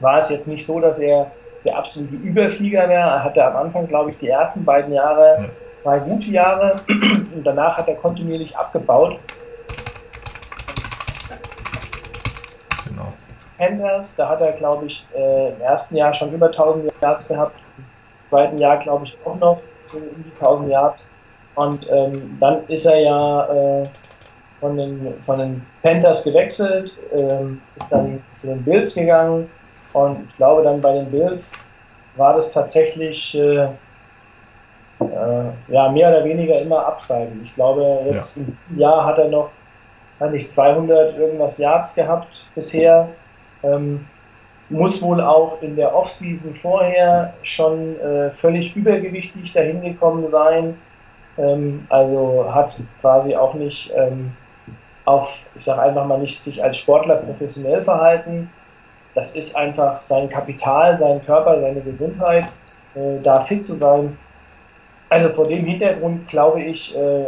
war es jetzt nicht so, dass er der absolute Überflieger wäre. Er hatte am Anfang, glaube ich, die ersten beiden Jahre ja. Zwei gute Jahre und danach hat er kontinuierlich abgebaut. Panthers, da hat er, glaube ich, äh, im ersten Jahr schon über 1000 Yards gehabt, im zweiten Jahr, glaube ich, auch noch so um die 1000 Yards. Und ähm, dann ist er ja äh, von, den, von den Panthers gewechselt, ähm, ist dann zu den Bills gegangen. Und ich glaube, dann bei den Bills war das tatsächlich äh, ja, mehr oder weniger immer absteigen. Ich glaube, jetzt ja. im Jahr hat er noch, hat nicht 200 irgendwas Yards gehabt bisher. Ähm, muss wohl auch in der Offseason vorher schon äh, völlig übergewichtig dahin gekommen sein. Ähm, also hat quasi auch nicht ähm, auf, ich sage einfach mal nicht sich als Sportler professionell verhalten. Das ist einfach sein Kapital, sein Körper, seine Gesundheit. äh, da fit zu sein. Also vor dem Hintergrund glaube ich, äh,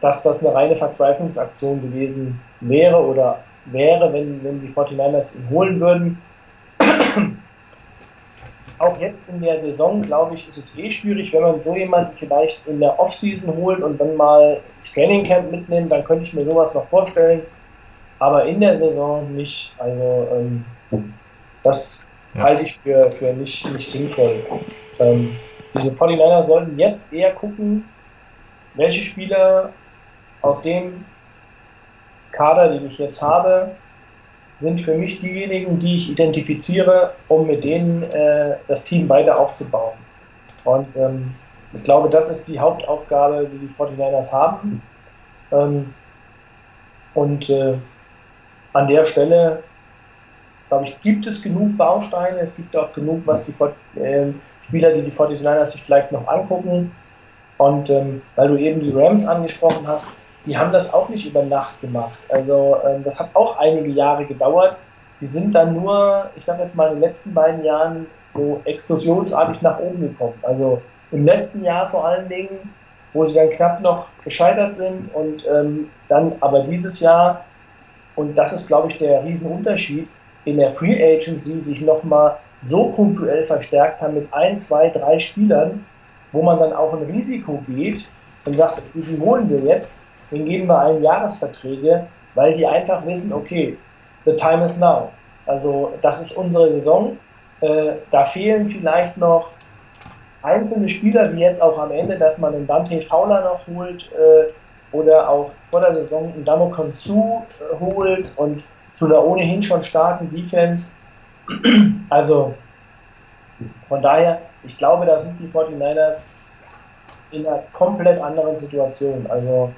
dass das eine reine Verzweiflungsaktion gewesen wäre oder wäre, wenn, wenn die 49ers ihn holen würden. Auch jetzt in der Saison, glaube ich, ist es eh schwierig, wenn man so jemanden vielleicht in der Offseason holt und dann mal das Training Camp mitnimmt, dann könnte ich mir sowas noch vorstellen. Aber in der Saison nicht. Also ähm, das ja. halte ich für, für nicht, nicht sinnvoll. Ähm, diese 49 sollten jetzt eher gucken, welche Spieler auf dem Kader, den ich jetzt habe, sind für mich diejenigen, die ich identifiziere, um mit denen äh, das Team weiter aufzubauen. Und ähm, ich glaube, das ist die Hauptaufgabe, die die 49ers haben. Ähm, und äh, an der Stelle, glaube ich, gibt es genug Bausteine, es gibt auch genug, was die äh, Spieler, die die 49ers sich vielleicht noch angucken. Und ähm, weil du eben die Rams angesprochen hast, die haben das auch nicht über Nacht gemacht. Also ähm, das hat auch einige Jahre gedauert. Sie sind dann nur, ich sage jetzt mal, in den letzten beiden Jahren so explosionsartig nach oben gekommen. Also im letzten Jahr vor allen Dingen, wo sie dann knapp noch gescheitert sind und ähm, dann aber dieses Jahr, und das ist, glaube ich, der Riesenunterschied, in der Free Agency sich nochmal so punktuell verstärkt haben mit ein, zwei, drei Spielern, wo man dann auch ein Risiko geht und sagt, die holen wir jetzt den geben wir allen Jahresverträge, weil die einfach wissen, okay, the time is now. Also das ist unsere Saison. Äh, da fehlen vielleicht noch einzelne Spieler, wie jetzt auch am Ende, dass man einen Dante Fowler noch holt äh, oder auch vor der Saison einen Damo Konsu äh, holt und zu einer ohnehin schon starken Defense. Also von daher, ich glaube, da sind die 49ers in einer komplett anderen Situation. Also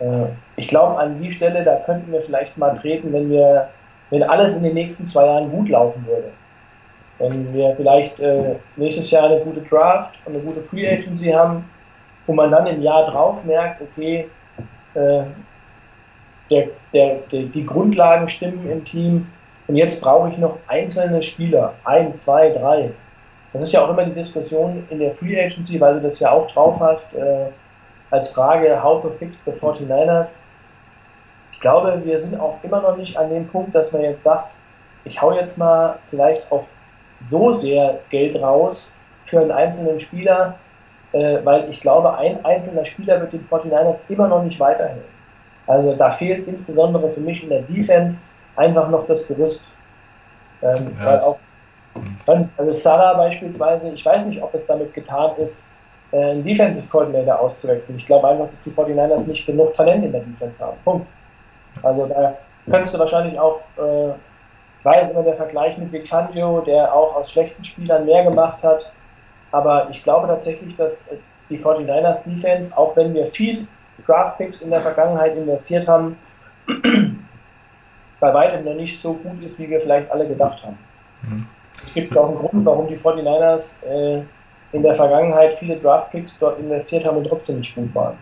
äh, ich glaube, an die Stelle, da könnten wir vielleicht mal treten, wenn wir, wenn alles in den nächsten zwei Jahren gut laufen würde. Wenn wir vielleicht äh, nächstes Jahr eine gute Draft und eine gute Free Agency haben, wo man dann im Jahr drauf merkt, okay, äh, der, der, der, die Grundlagen stimmen im Team und jetzt brauche ich noch einzelne Spieler, ein, zwei, drei. Das ist ja auch immer die Diskussion in der Free Agency, weil du das ja auch drauf hast. Äh, als Frage, how to fix the 49ers. Ich glaube, wir sind auch immer noch nicht an dem Punkt, dass man jetzt sagt, ich hau jetzt mal vielleicht auch so sehr Geld raus für einen einzelnen Spieler, äh, weil ich glaube, ein einzelner Spieler wird den 49ers immer noch nicht weiterhelfen. Also da fehlt insbesondere für mich in der Defense einfach noch das Gerüst. Ähm, ja. Weil auch, also Salah beispielsweise, ich weiß nicht, ob es damit getan ist, äh, einen Defensive Coordinator auszuwechseln. Ich glaube einfach, dass die 49ers nicht genug Talent in der Defense haben. Punkt. Also da könntest du wahrscheinlich auch, äh, weiß immer der Vergleich mit Vicandio, der auch aus schlechten Spielern mehr gemacht hat. Aber ich glaube tatsächlich, dass die 49ers Defense, auch wenn wir viel Draft Picks in der Vergangenheit investiert haben, bei weitem noch nicht so gut ist, wie wir vielleicht alle gedacht haben. Mhm. Es gibt auch einen Grund, warum die 49ers äh, in der Vergangenheit viele Draftpicks dort investiert haben und trotzdem nicht gut waren.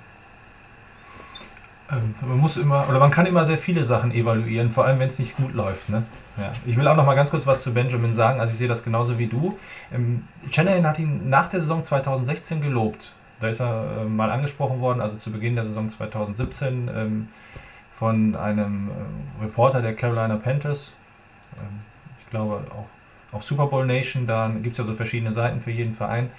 Ähm, man muss immer, oder man kann immer sehr viele Sachen evaluieren, vor allem wenn es nicht gut läuft. Ne? Ja. Ich will auch noch mal ganz kurz was zu Benjamin sagen, also ich sehe das genauso wie du. Ähm, Shanahan hat ihn nach der Saison 2016 gelobt. Da ist er äh, mal angesprochen worden, also zu Beginn der Saison 2017 ähm, von einem äh, Reporter der Carolina Panthers. Ähm, ich glaube auch auf Super Bowl Nation, da gibt es ja so verschiedene Seiten für jeden Verein.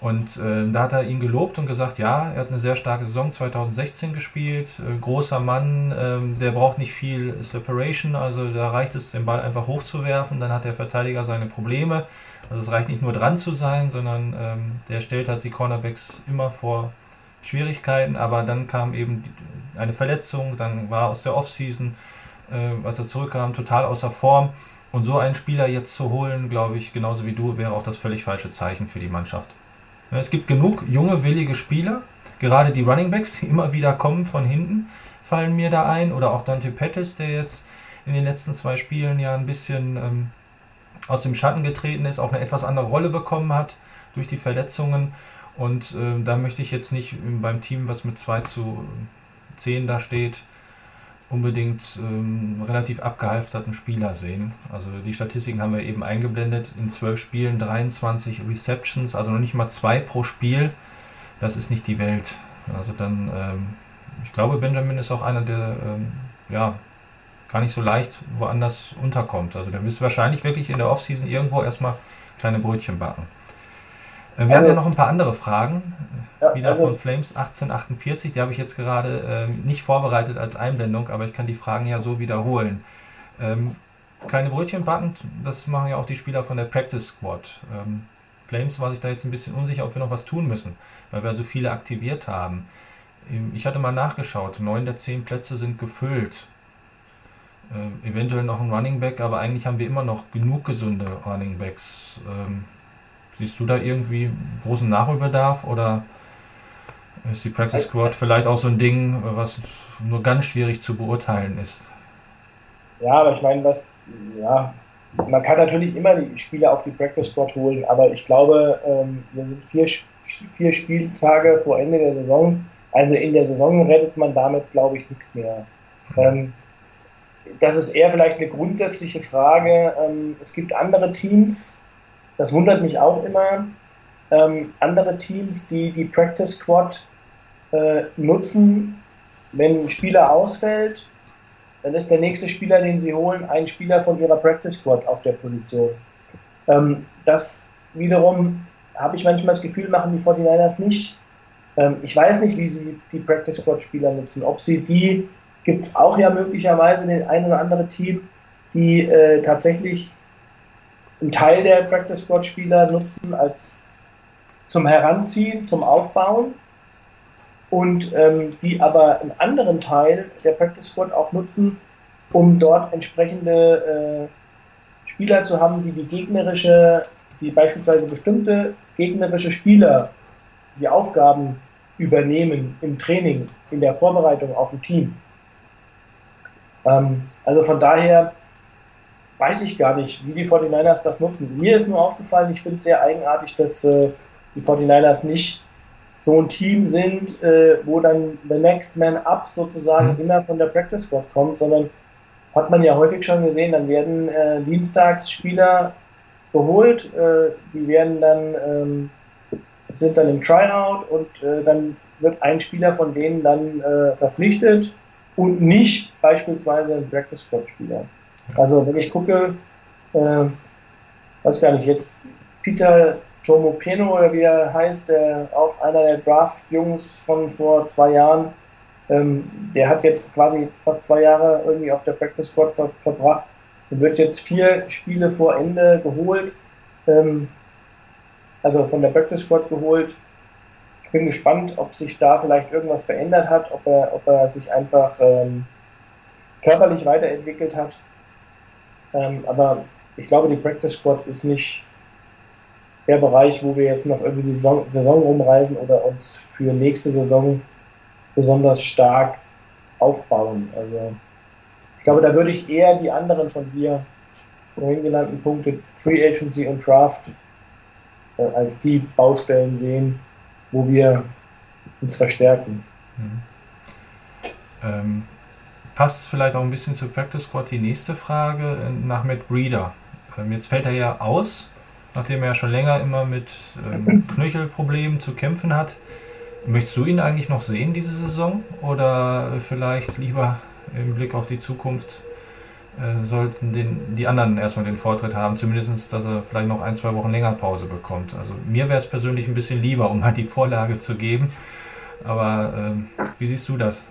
Und äh, da hat er ihn gelobt und gesagt, ja, er hat eine sehr starke Saison 2016 gespielt, äh, großer Mann, äh, der braucht nicht viel Separation, also da reicht es, den Ball einfach hochzuwerfen, dann hat der Verteidiger seine Probleme. Also es reicht nicht nur dran zu sein, sondern ähm, der stellt halt die Cornerbacks immer vor Schwierigkeiten, aber dann kam eben eine Verletzung, dann war aus der Offseason, äh, als er zurückkam, total außer Form. Und so einen Spieler jetzt zu holen, glaube ich, genauso wie du, wäre auch das völlig falsche Zeichen für die Mannschaft. Es gibt genug junge, willige Spieler, gerade die Running Backs, die immer wieder kommen von hinten, fallen mir da ein. Oder auch Dante Pettis, der jetzt in den letzten zwei Spielen ja ein bisschen ähm, aus dem Schatten getreten ist, auch eine etwas andere Rolle bekommen hat durch die Verletzungen. Und äh, da möchte ich jetzt nicht beim Team, was mit 2 zu 10 da steht, unbedingt ähm, relativ abgehalfterten Spieler sehen. Also die Statistiken haben wir eben eingeblendet. In zwölf Spielen 23 Receptions, also noch nicht mal zwei pro Spiel. Das ist nicht die Welt. Also dann, ähm, ich glaube, Benjamin ist auch einer, der ähm, ja gar nicht so leicht woanders unterkommt. Also der wird wahrscheinlich wirklich in der Offseason irgendwo erstmal kleine Brötchen backen. Äh, wir haben ja noch ein paar andere Fragen. Ja, wieder also, von Flames 1848. Die habe ich jetzt gerade ähm, nicht vorbereitet als Einblendung, aber ich kann die Fragen ja so wiederholen. Ähm, kleine Brötchen backen, das machen ja auch die Spieler von der Practice Squad. Ähm, Flames war sich da jetzt ein bisschen unsicher, ob wir noch was tun müssen, weil wir so viele aktiviert haben. Ähm, ich hatte mal nachgeschaut, neun der zehn Plätze sind gefüllt. Ähm, eventuell noch ein Running Back, aber eigentlich haben wir immer noch genug gesunde Running Backs. Ähm, siehst du da irgendwie großen Nachholbedarf oder ist die Practice Squad vielleicht auch so ein Ding, was nur ganz schwierig zu beurteilen ist? Ja, aber ich meine, was, ja, man kann natürlich immer die Spieler auf die Practice Squad holen, aber ich glaube, ähm, wir sind vier, vier Spieltage vor Ende der Saison. Also in der Saison rettet man damit, glaube ich, nichts mehr. Ähm, das ist eher vielleicht eine grundsätzliche Frage. Ähm, es gibt andere Teams, das wundert mich auch immer, ähm, andere Teams, die die Practice Squad äh, nutzen, wenn ein Spieler ausfällt, dann ist der nächste Spieler, den sie holen, ein Spieler von ihrer Practice Squad auf der Position. Ähm, das wiederum habe ich manchmal das Gefühl, machen die 49ers nicht. Ähm, ich weiß nicht, wie sie die Practice Squad Spieler nutzen. Ob sie die, gibt es auch ja möglicherweise den ein oder andere Team, die äh, tatsächlich einen Teil der Practice Squad Spieler nutzen als zum Heranziehen, zum Aufbauen und ähm, die aber einen anderen Teil der Practice Squad auch nutzen, um dort entsprechende äh, Spieler zu haben, die die gegnerische, die beispielsweise bestimmte gegnerische Spieler die Aufgaben übernehmen im Training, in der Vorbereitung auf ein Team. Ähm, also von daher weiß ich gar nicht, wie die 49ers das nutzen. Mir ist nur aufgefallen, ich finde es sehr eigenartig, dass äh, die 49ers nicht so ein Team sind, äh, wo dann the next man up sozusagen mhm. immer von der Practice Squad kommt, sondern hat man ja häufig schon gesehen, dann werden äh, Dienstagsspieler geholt, äh, die werden dann ähm, sind dann im Tryout und äh, dann wird ein Spieler von denen dann äh, verpflichtet und nicht beispielsweise ein Practice Squad Spieler. Also wenn ich gucke, äh, weiß gar nicht, jetzt Peter Jomo Peno oder wie er heißt, der auch einer der Draft-Jungs von vor zwei Jahren, ähm, der hat jetzt quasi fast zwei Jahre irgendwie auf der Practice Squad ver verbracht und wird jetzt vier Spiele vor Ende geholt, ähm, also von der Practice Squad geholt. Ich bin gespannt, ob sich da vielleicht irgendwas verändert hat, ob er, ob er sich einfach ähm, körperlich weiterentwickelt hat. Ähm, aber ich glaube, die Practice Squad ist nicht der Bereich, wo wir jetzt noch irgendwie die Saison, Saison rumreisen oder uns für nächste Saison besonders stark aufbauen. Also ich glaube, da würde ich eher die anderen von dir vorhin genannten Punkte Free Agency und Draft äh, als die Baustellen sehen, wo wir uns verstärken. Mhm. Ähm, passt vielleicht auch ein bisschen zu Practice Squad die nächste Frage äh, nach Matt Breeder. Ähm, jetzt fällt er ja aus nachdem er ja schon länger immer mit ähm, Knöchelproblemen zu kämpfen hat. Möchtest du ihn eigentlich noch sehen diese Saison oder vielleicht lieber im Blick auf die Zukunft äh, sollten den, die anderen erstmal den Vortritt haben, zumindest, dass er vielleicht noch ein, zwei Wochen länger Pause bekommt. Also mir wäre es persönlich ein bisschen lieber, um halt die Vorlage zu geben. Aber ähm, wie siehst du das?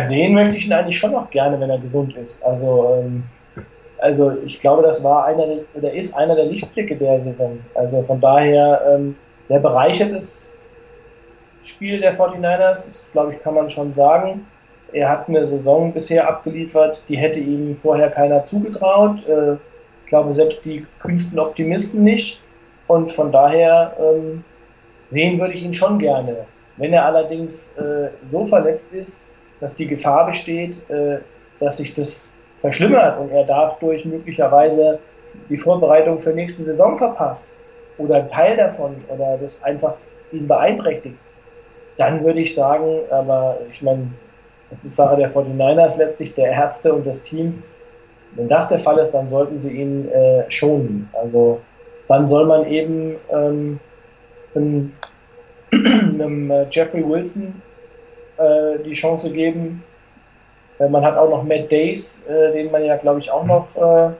Sehen möchte ich ihn eigentlich schon noch gerne, wenn er gesund ist. Also ähm, also ich glaube, das war einer oder ist einer der Lichtblicke der Saison. Also von daher, ähm, der bereichert das Spiel der 49ers, das, glaube ich, kann man schon sagen. Er hat eine Saison bisher abgeliefert, die hätte ihm vorher keiner zugetraut. Äh, ich glaube, selbst die kühnsten Optimisten nicht. Und von daher ähm, sehen würde ich ihn schon gerne. Wenn er allerdings äh, so verletzt ist, dass die Gefahr besteht, äh, dass sich das verschlimmert und er dadurch möglicherweise die Vorbereitung für nächste Saison verpasst oder ein Teil davon oder das einfach ihn beeinträchtigt, dann würde ich sagen, aber ich meine, Das ist Sache der 49ers letztlich, der Ärzte und des Teams. Wenn das der Fall ist, dann sollten sie ihn äh, schonen. Also dann soll man eben ähm, einem, einem äh, Jeffrey Wilson äh, die Chance geben. Äh, man hat auch noch Matt Days, äh, den man ja, glaube ich, auch noch äh,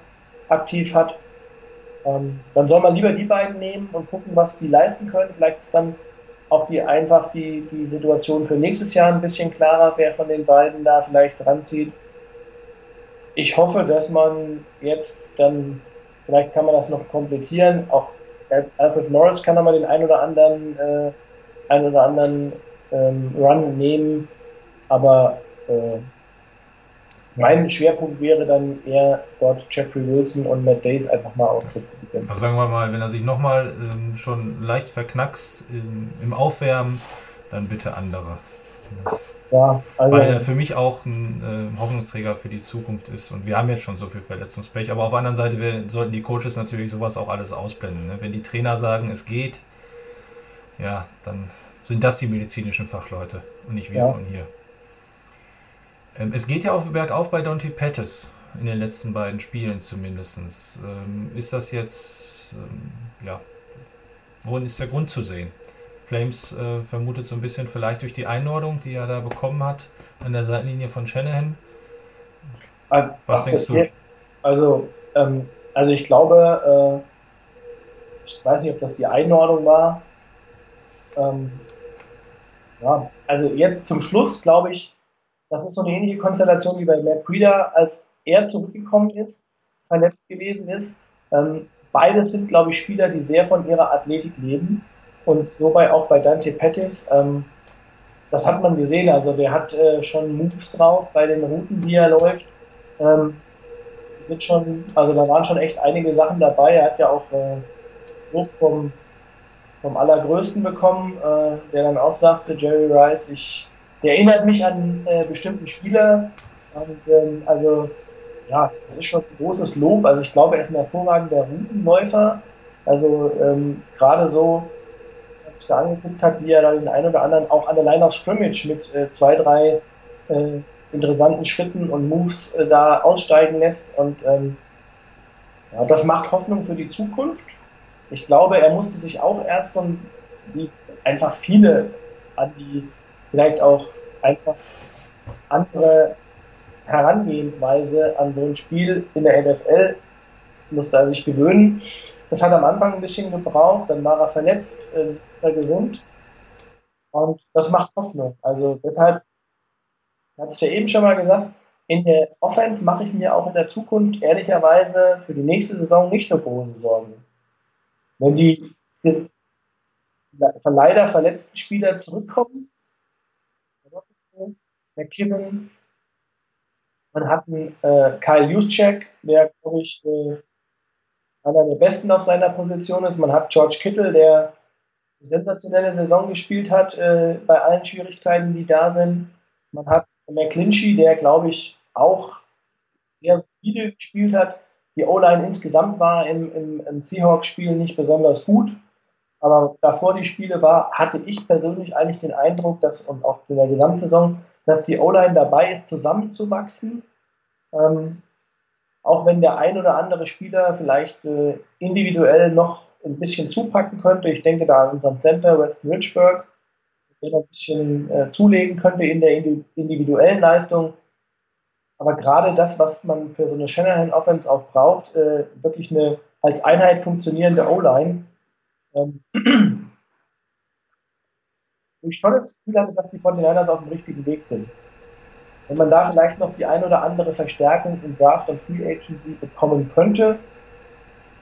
aktiv hat. Ähm, dann soll man lieber die beiden nehmen und gucken, was die leisten können. Vielleicht ist dann auch die einfach die, die Situation für nächstes Jahr ein bisschen klarer, wer von den beiden da vielleicht dran zieht. Ich hoffe, dass man jetzt dann, vielleicht kann man das noch komplettieren, auch Alfred Morris kann aber den ein oder anderen, äh, ein oder anderen ähm, Run nehmen, aber äh, mein Schwerpunkt wäre dann eher dort Jeffrey Wilson und Matt Days einfach mal auszuprobieren. Also sagen wir mal, wenn er sich nochmal ähm, schon leicht verknackst im, im, Aufwärmen, dann bitte andere. Das, ja, also weil er für mich auch ein äh, Hoffnungsträger für die Zukunft ist. Und wir haben jetzt schon so viel Verletzungspech. Aber auf der anderen Seite wir, sollten die Coaches natürlich sowas auch alles ausblenden. Ne? Wenn die Trainer sagen, es geht, ja, dann sind das die medizinischen Fachleute und nicht wir ja. von hier. Ähm, es geht ja auch bergauf bei Dante Pettis in den letzten beiden Spielen zumindest. Ähm, ist das jetzt, ähm, ja, worin ist der Grund zu sehen? Flames äh, vermutet so ein bisschen vielleicht durch die Einordnung, die er da bekommen hat an der Seitenlinie von Shanahan. Was Ach, denkst du? Also, ähm, also ich glaube, äh, ich weiß nicht, ob das die Einordnung war. Ähm, ja, also jetzt zum Schluss glaube ich, das ist so eine ähnliche Konstellation wie bei Matt Breeder, als er zurückgekommen ist, verletzt gewesen ist. Ähm, beides sind, glaube ich, Spieler, die sehr von ihrer Athletik leben. Und so bei, auch bei Dante Pettis. Ähm, das hat man gesehen. Also der hat äh, schon Moves drauf bei den Routen, die er läuft. Ähm, sind schon, also da waren schon echt einige Sachen dabei. Er hat ja auch äh, vom, vom Allergrößten bekommen, äh, der dann auch sagte, Jerry Rice, ich der erinnert mich an äh, bestimmten Spieler. Und, ähm, also, ja, das ist schon ein großes Lob. Also, ich glaube, er ist ein hervorragender Routenläufer. Also, ähm, gerade so, wenn ich da angeguckt habe, wie er dann den einen oder anderen auch an der Line of Scrimmage mit äh, zwei, drei äh, interessanten Schritten und Moves äh, da aussteigen lässt. Und ähm, ja, das macht Hoffnung für die Zukunft. Ich glaube, er musste sich auch erst so, wie einfach viele an die vielleicht auch einfach andere Herangehensweise an so ein Spiel in der NFL, musste er sich gewöhnen. Das hat am Anfang ein bisschen gebraucht, dann war er verletzt, äh, ist er gesund. Und das macht Hoffnung. Also deshalb, hatte ich ja eben schon mal gesagt, in der Offense mache ich mir auch in der Zukunft ehrlicherweise für die nächste Saison nicht so große Sorgen. Wenn die leider verletzten Spieler zurückkommen, McKinnon. Man hat einen äh, Kyle Juszczyk, der, glaube ich, äh, einer der besten auf seiner Position ist. Man hat George Kittle, der eine sensationelle Saison gespielt hat äh, bei allen Schwierigkeiten, die da sind. Man hat McClinchy, der, glaube ich, auch sehr solide gespielt hat. Die O-Line insgesamt war im, im, im Seahawks-Spiel nicht besonders gut. Aber davor die Spiele war, hatte ich persönlich eigentlich den Eindruck, dass und auch in der Gesamtsaison, dass die O-Line dabei ist, zusammenzuwachsen. Ähm, auch wenn der ein oder andere Spieler vielleicht äh, individuell noch ein bisschen zupacken könnte. Ich denke da an unseren Center Weston Richburg, der ein bisschen äh, zulegen könnte in der individuellen Leistung. Aber gerade das, was man für so eine Shanahan Offense auch braucht, äh, wirklich eine als Einheit funktionierende O-Line, ähm, ich schon das Gefühl hatte, dass die 49ers auf dem richtigen Weg sind. Wenn man da vielleicht noch die ein oder andere Verstärkung im Draft und Free Agency bekommen könnte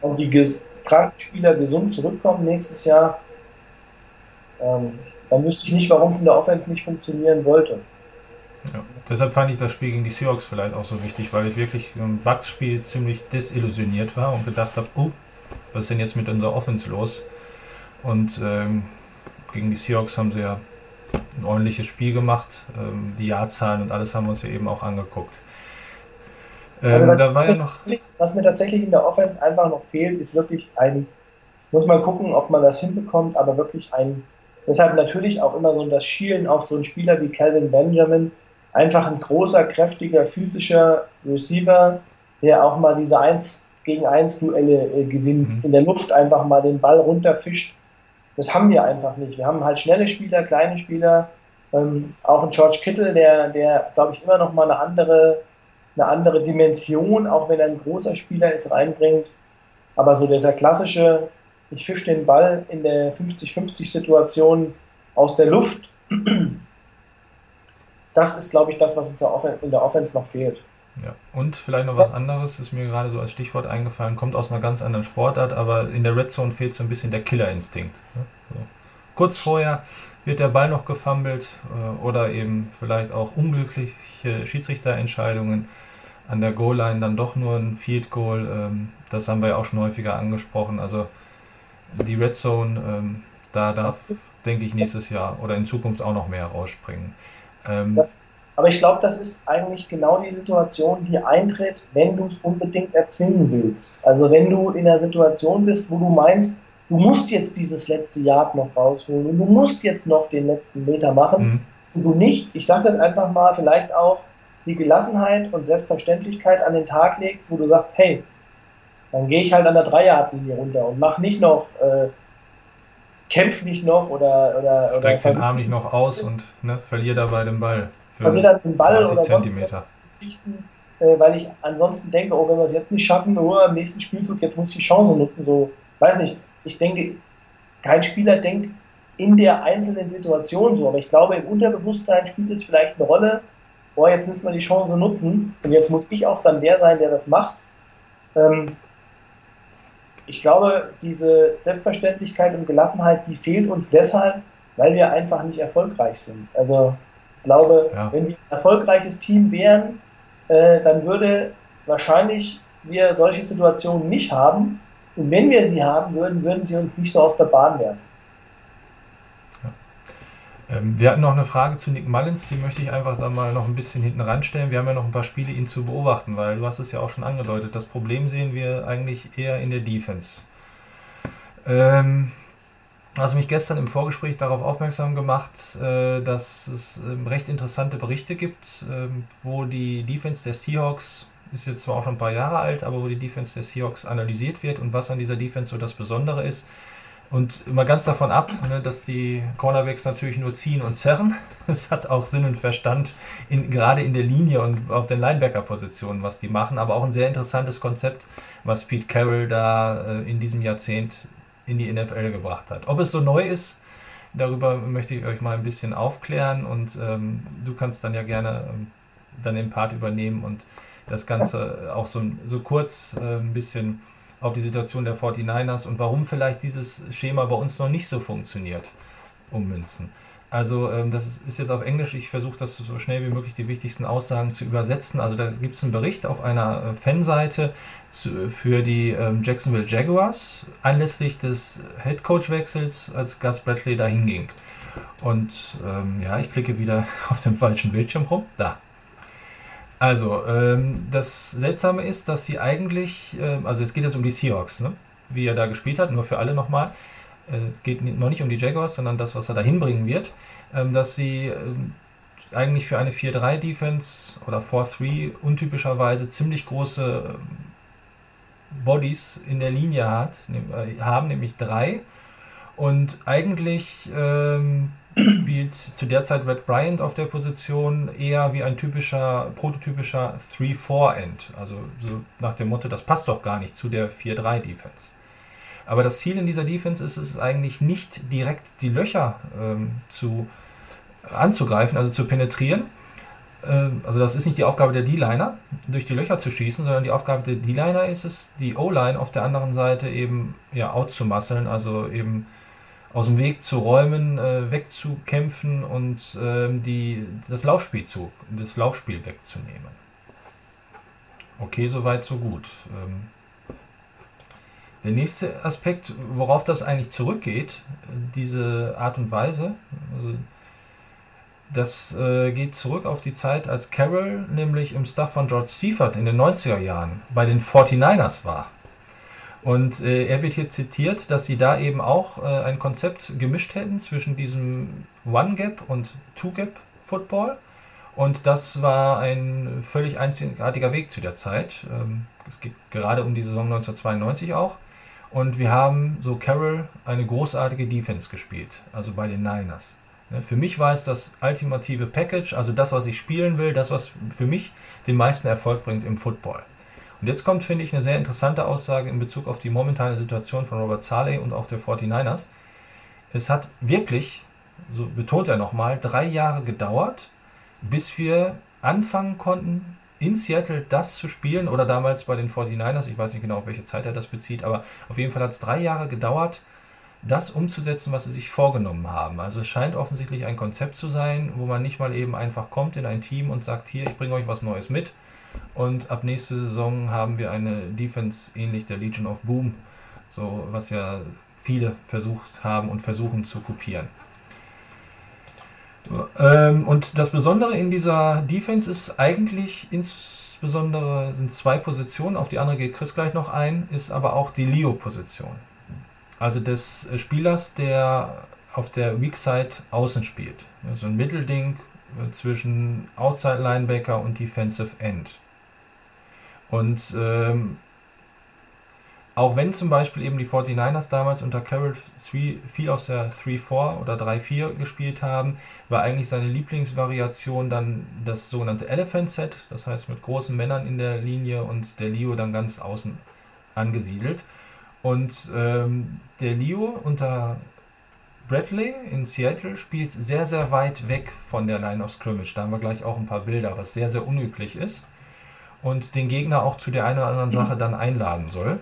und die kranken Spieler gesund zurückkommen nächstes Jahr, ähm, dann wüsste ich nicht, warum es in der Offense nicht funktionieren wollte. Ja, deshalb fand ich das Spiel gegen die Seahawks vielleicht auch so wichtig, weil ich wirklich im Bugs-Spiel ziemlich desillusioniert war und gedacht habe, oh, was ist denn jetzt mit unserer Offense los? Und ähm, gegen die Seahawks haben sie ja ein ordentliches Spiel gemacht. Ähm, die Jahrzahlen und alles haben wir uns ja eben auch angeguckt. Ähm, also da war ja noch was mir tatsächlich in der Offense einfach noch fehlt, ist wirklich ein, muss man gucken, ob man das hinbekommt, aber wirklich ein, deshalb natürlich auch immer so das Schielen auf so einen Spieler wie Calvin Benjamin, einfach ein großer, kräftiger, physischer Receiver, der auch mal diese 1 gegen 1 Duelle äh, gewinnt, Mhm. in der Luft einfach mal den Ball runterfischt. Das haben wir einfach nicht. Wir haben halt schnelle Spieler, kleine Spieler, ähm, auch ein George Kittle, der, der glaube ich, immer noch mal eine andere, eine andere Dimension, auch wenn er ein großer Spieler ist, reinbringt. Aber so dieser klassische, ich fische den Ball in der 50-50-Situation aus der Luft, das ist, glaube ich, das, was uns in der Offen- in der Offense noch fehlt. Ja. Und vielleicht noch was anderes, ist mir gerade so als Stichwort eingefallen, kommt aus einer ganz anderen Sportart, aber in der Red Zone fehlt so ein bisschen der Killerinstinkt. Ne? So. Kurz vorher wird der Ball noch gefummelt äh, oder eben vielleicht auch unglückliche Schiedsrichterentscheidungen an der Goal-Line dann doch nur ein Field Goal. Ähm, das haben wir ja auch schon häufiger angesprochen. Also die Red Zone, ähm, da darf, denke ich, nächstes Jahr oder in Zukunft auch noch mehr rausspringen. Ähm. Aber ich glaube, das ist eigentlich genau die Situation, die eintritt, wenn du es unbedingt erzwingen willst. Also wenn du in einer Situation bist, wo du meinst, du musst jetzt dieses letzte Yard noch rausholen und du musst jetzt noch den letzten Meter machen mhm. und du nicht, ich sage das einfach mal, vielleicht auch die Gelassenheit und Selbstverständlichkeit an den Tag legst, wo du sagst, hey, dann gehe ich halt an der Dreierlinie runter und mach nicht noch, äh, kämpf nicht noch oder oder oder Streck den versuch- Arm nicht noch aus und ne, verlier dabei den Ball. Für verlier dann den Ball 30 oder Zentimeter. Äh, weil ich ansonsten denke, oh, wenn wir es jetzt nicht schaffen, oh, am nächsten Spielzug, jetzt muss ich die Chance nutzen. So, weiß nicht. Ich denke, kein Spieler denkt in der einzelnen Situation so, aber ich glaube, im Unterbewusstsein spielt es vielleicht eine Rolle. Oh, jetzt müssen wir die Chance nutzen und jetzt muss ich auch dann der sein, der das macht. Ähm, ich glaube, diese Selbstverständlichkeit und Gelassenheit, die fehlt uns deshalb, weil wir einfach nicht erfolgreich sind. Also ich glaube, Ja. wenn wir ein erfolgreiches Team wären, äh, dann würde wahrscheinlich wir solche Situationen nicht haben. Und wenn wir sie haben würden, würden sie uns nicht so aus der Bahn werfen. Ähm, wir hatten noch eine Frage zu Nick Mullins, die möchte ich einfach da mal noch ein bisschen hinten ranstellen. Wir haben ja noch ein paar Spiele, ihn zu beobachten, weil du hast es ja auch schon angedeutet. Das Problem sehen wir eigentlich eher in der Defense. Ähm, hast mich gestern im Vorgespräch darauf aufmerksam gemacht, äh, dass es ähm, recht interessante Berichte gibt, ähm, wo die Defense der Seahawks, ist jetzt zwar auch schon ein paar Jahre alt, aber wo die Defense der Seahawks analysiert wird und was an dieser Defense so das Besondere ist. Und immer ganz davon ab, ne, dass die Cornerbacks natürlich nur ziehen und zerren. Es hat auch Sinn und Verstand, in, gerade in der Linie und auf den Linebacker-Positionen, was die machen. Aber auch ein sehr interessantes Konzept, was Pete Carroll da äh, in diesem Jahrzehnt in die NFL gebracht hat. Ob es so neu ist, darüber möchte ich euch mal ein bisschen aufklären und ähm, du kannst dann ja gerne ähm, dann den Part übernehmen und das Ganze auch so, so kurz äh, ein bisschen auf die Situation der 49ers und warum vielleicht dieses Schema bei uns noch nicht so funktioniert, ummünzen. Also ähm, das ist, ist jetzt auf Englisch, ich versuche das so schnell wie möglich die wichtigsten Aussagen zu übersetzen. Also da gibt es einen Bericht auf einer äh, Fanseite zu, für die ähm, Jacksonville Jaguars anlässlich des Headcoach-Wechsels, als Gus Bradley dahin ging. Und ähm, ja, ich klicke wieder auf dem falschen Bildschirm rum. Da. Also, ähm, das Seltsame ist, dass sie eigentlich, ähm, also es geht jetzt um die Seahawks, ne? wie er da gespielt hat, nur für alle nochmal. Äh, es geht noch nicht um die Jaguars, sondern das, was er da hinbringen wird, ähm, dass sie ähm, eigentlich für eine 4-3-Defense oder 4-3 untypischerweise ziemlich große ähm, Bodies in der Linie hat, nehm, äh, haben, nämlich drei. Und eigentlich ähm, spielt zu der Zeit Red Bryant auf der Position eher wie ein typischer, prototypischer 3-4-End. Also so nach dem Motto, das passt doch gar nicht zu der 4-3-Defense. Aber das Ziel in dieser Defense ist es eigentlich nicht direkt die Löcher ähm, zu anzugreifen, also zu penetrieren. Ähm, also das ist nicht die Aufgabe der D-Liner, durch die Löcher zu schießen, sondern die Aufgabe der D-Liner ist es, die O-Line auf der anderen Seite eben ja outzumusseln, also eben aus dem Weg zu räumen, äh, wegzukämpfen und ähm, die, das, Laufspiel zu, das Laufspiel wegzunehmen. Okay, soweit, so gut. Ähm, der nächste Aspekt, worauf das eigentlich zurückgeht, diese Art und Weise, also das äh, geht zurück auf die Zeit, als Carroll nämlich im Staff von George Seifert in den 90er Jahren bei den 49ers war. Und äh, er wird hier zitiert, dass sie da eben auch äh, ein Konzept gemischt hätten zwischen diesem One-Gap und Two-Gap-Football Und das war ein völlig einzigartiger Weg zu der Zeit. Ähm, es geht gerade um die Saison 1992 auch. Und wir haben, so Carroll, eine großartige Defense gespielt, also bei den Niners. Für mich war es das ultimative Package, also das, was ich spielen will, das, was für mich den meisten Erfolg bringt im Football. Und jetzt kommt, finde ich, eine sehr interessante Aussage in Bezug auf die momentane Situation von Robert Saleh und auch der 49ers. Es hat wirklich, so betont er nochmal, drei Jahre gedauert, bis wir anfangen konnten, in Seattle das zu spielen oder damals bei den 49ers, ich weiß nicht genau, auf welche Zeit er das bezieht, aber auf jeden Fall hat es drei Jahre gedauert, das umzusetzen, was sie sich vorgenommen haben. Also es scheint offensichtlich ein Konzept zu sein, wo man nicht mal eben einfach kommt in ein Team und sagt, hier, ich bringe euch was Neues mit. Und ab nächste Saison haben wir eine Defense ähnlich der Legion of Boom, so was ja viele versucht haben und versuchen zu kopieren. Ähm, und das Besondere in dieser Defense ist eigentlich insbesondere sind zwei Positionen, auf die andere geht Chris gleich noch ein, ist aber auch die Leo-Position. Also des Spielers, der auf der Weak Side außen spielt. So ein Mittelding zwischen Outside Linebacker und Defensive End. Und ähm, auch wenn zum Beispiel eben die 49ers damals unter Carroll viel aus der 3-4 oder 3-4 gespielt haben, war eigentlich seine Lieblingsvariation dann das sogenannte Elephant Set, das heißt mit großen Männern in der Linie und der Leo dann ganz außen angesiedelt. Und ähm, der Leo unter Bradley in Seattle spielt sehr, sehr weit weg von der Line of Scrimmage. Da haben wir gleich auch ein paar Bilder, was sehr, sehr unüblich ist. Und den Gegner auch zu der einen oder anderen Sache dann einladen soll.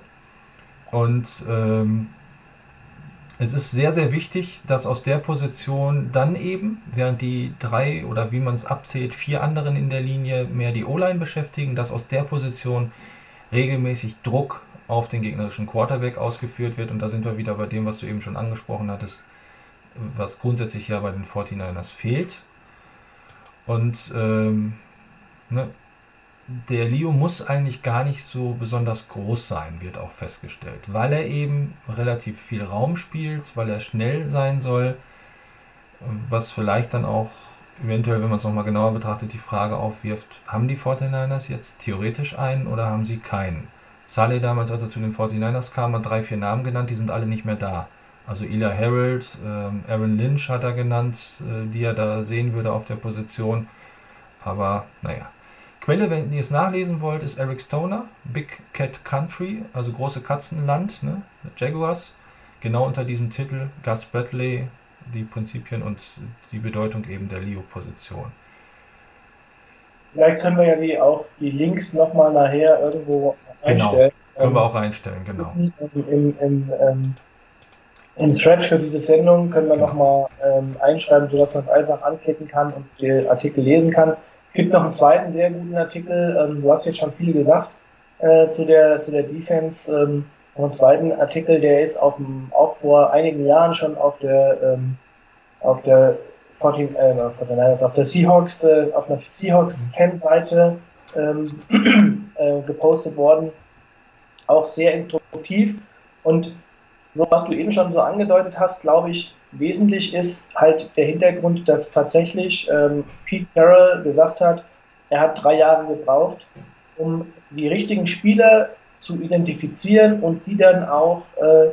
Und ähm, es ist sehr, sehr wichtig, dass aus der Position dann eben, während die drei oder wie man es abzählt, vier anderen in der Linie mehr die O-Line beschäftigen, dass aus der Position regelmäßig Druck auf den gegnerischen Quarterback ausgeführt wird. Und da sind wir wieder bei dem, was du eben schon angesprochen hattest, was grundsätzlich ja bei den 49ers fehlt. Und ähm, ne, der Leo muss eigentlich gar nicht so besonders groß sein, wird auch festgestellt, weil er eben relativ viel Raum spielt, weil er schnell sein soll, was vielleicht dann auch eventuell, wenn man es nochmal genauer betrachtet, die Frage aufwirft, haben die 49ers jetzt theoretisch einen oder haben sie keinen? Saleh damals, als er zu den 49ers kam, hat drei, vier Namen genannt, die sind alle nicht mehr da. Also Ila Harold, ähm, Aaron Lynch hat er genannt, äh, die er da sehen würde auf der Position. Aber naja, Quelle, wenn ihr es nachlesen wollt, ist Eric Stoner, Big Cat Country, also große Katzenland, ne? Jaguars. Genau unter diesem Titel Gus Bradley, die Prinzipien und die Bedeutung eben der Leo-Position. Vielleicht können wir ja die auch die Links nochmal nachher irgendwo genau. einstellen. Genau, können wir auch einstellen, genau. Im, im, im, ähm, im Thread für diese Sendung können wir genau. nochmal ähm, einschreiben, sodass man es einfach anklicken kann und den Artikel lesen kann. Gibt noch einen zweiten sehr guten Artikel, ähm, du hast jetzt schon viel gesagt äh, zu, der, zu der Defense. Ähm, einen zweiten Artikel, der ist auf dem, auch vor einigen Jahren schon auf der, ähm, auf der 14, äh, auf der Seahawks, äh, auf der Seahawks-Fanseite ähm, äh, gepostet worden. Auch sehr instruktiv. Und so, was du eben schon so angedeutet hast, glaube ich, wesentlich ist halt der Hintergrund, dass tatsächlich ähm, Pete Carroll gesagt hat, er hat drei Jahre gebraucht, um die richtigen Spieler zu identifizieren und die dann auch äh,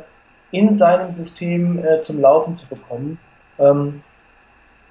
in seinem System äh, zum Laufen zu bekommen. Ähm,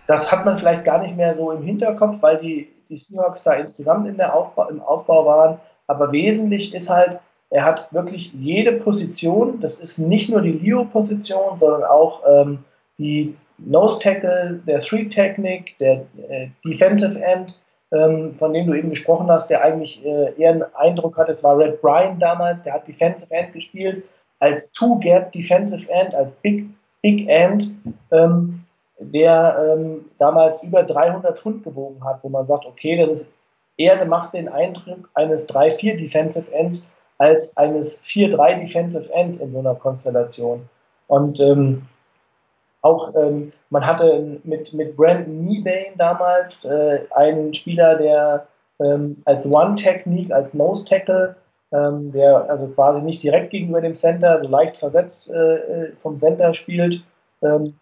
das hat man vielleicht gar nicht mehr so im Hinterkopf, weil die, die Seahawks da insgesamt in der Aufbau, im Aufbau waren. Aber wesentlich ist halt, er hat wirklich jede Position, das ist nicht nur die Leo-Position, sondern auch ähm, die Nose Tackle, der Three Technik, der äh, Defensive End, ähm, von dem du eben gesprochen hast, der eigentlich äh, eher einen Eindruck hat, es war Red Bryan damals, der hat Defensive End gespielt, als Two-Gap Defensive End, als Big, Big End. Ähm, der ähm, damals über 300 Pfund gewogen hat, wo man sagt, okay, das ist eher macht den Eindruck eines 3-4 Defensive Ends als eines 4-3 Defensive Ends in so einer Konstellation. Und ähm, auch ähm, man hatte mit, mit Brandon Meebane damals äh, einen Spieler, der ähm, als One-Technique, als Nose-Tackle, ähm, der also quasi nicht direkt gegenüber dem Center, so leicht versetzt äh, äh vom Center spielt, ähm,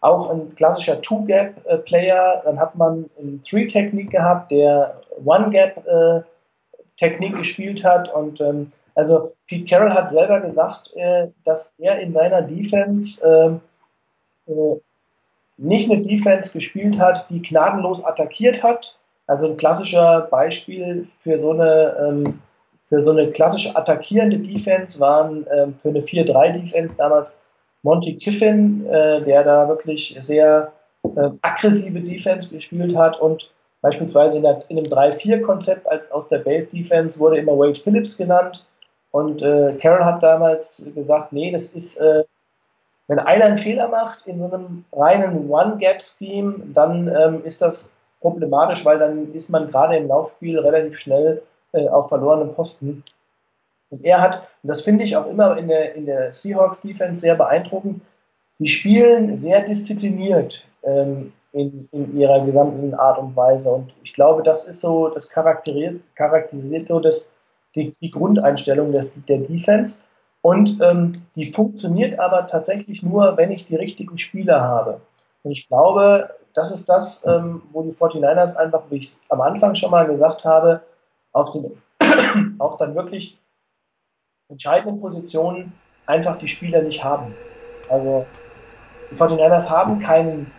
auch ein klassischer Two-Gap-Player. Dann hat man eine Three-Technik gehabt, der One-Gap-Technik gespielt hat. Und ähm, also Pete Carroll hat selber gesagt, äh, dass er in seiner Defense äh, äh, nicht eine Defense gespielt hat, die gnadenlos attackiert hat. Also ein klassischer Beispiel für so eine, ähm, für so eine klassische attackierende Defense waren ähm, für eine 4-3-Defense damals Monty Kiffin, äh, der da wirklich sehr äh, aggressive Defense gespielt hat und beispielsweise in, der, in dem 3-4-Konzept als aus der Base-Defense wurde immer Wade Phillips genannt und äh, Carroll hat damals gesagt, nee, das ist, äh, wenn einer einen Fehler macht in so einem reinen One-Gap-Scheme, dann ähm, ist das problematisch, weil dann ist man gerade im Laufspiel relativ schnell äh, auf verlorenen Posten. Und er hat, und das finde ich auch immer in der, in der Seahawks-Defense sehr beeindruckend, die spielen sehr diszipliniert ähm, in, in ihrer gesamten Art und Weise. Und ich glaube, das ist so, das charakterisiert, charakterisiert so das, die, die Grundeinstellung des, der Defense. Und ähm, die funktioniert aber tatsächlich nur, wenn ich die richtigen Spieler habe. Und ich glaube, das ist das, ähm, wo die 49ers einfach, wie ich es am Anfang schon mal gesagt habe, auf den, auch dann wirklich entscheidenden Positionen einfach die Spieler nicht haben. Also die 49ers haben keinen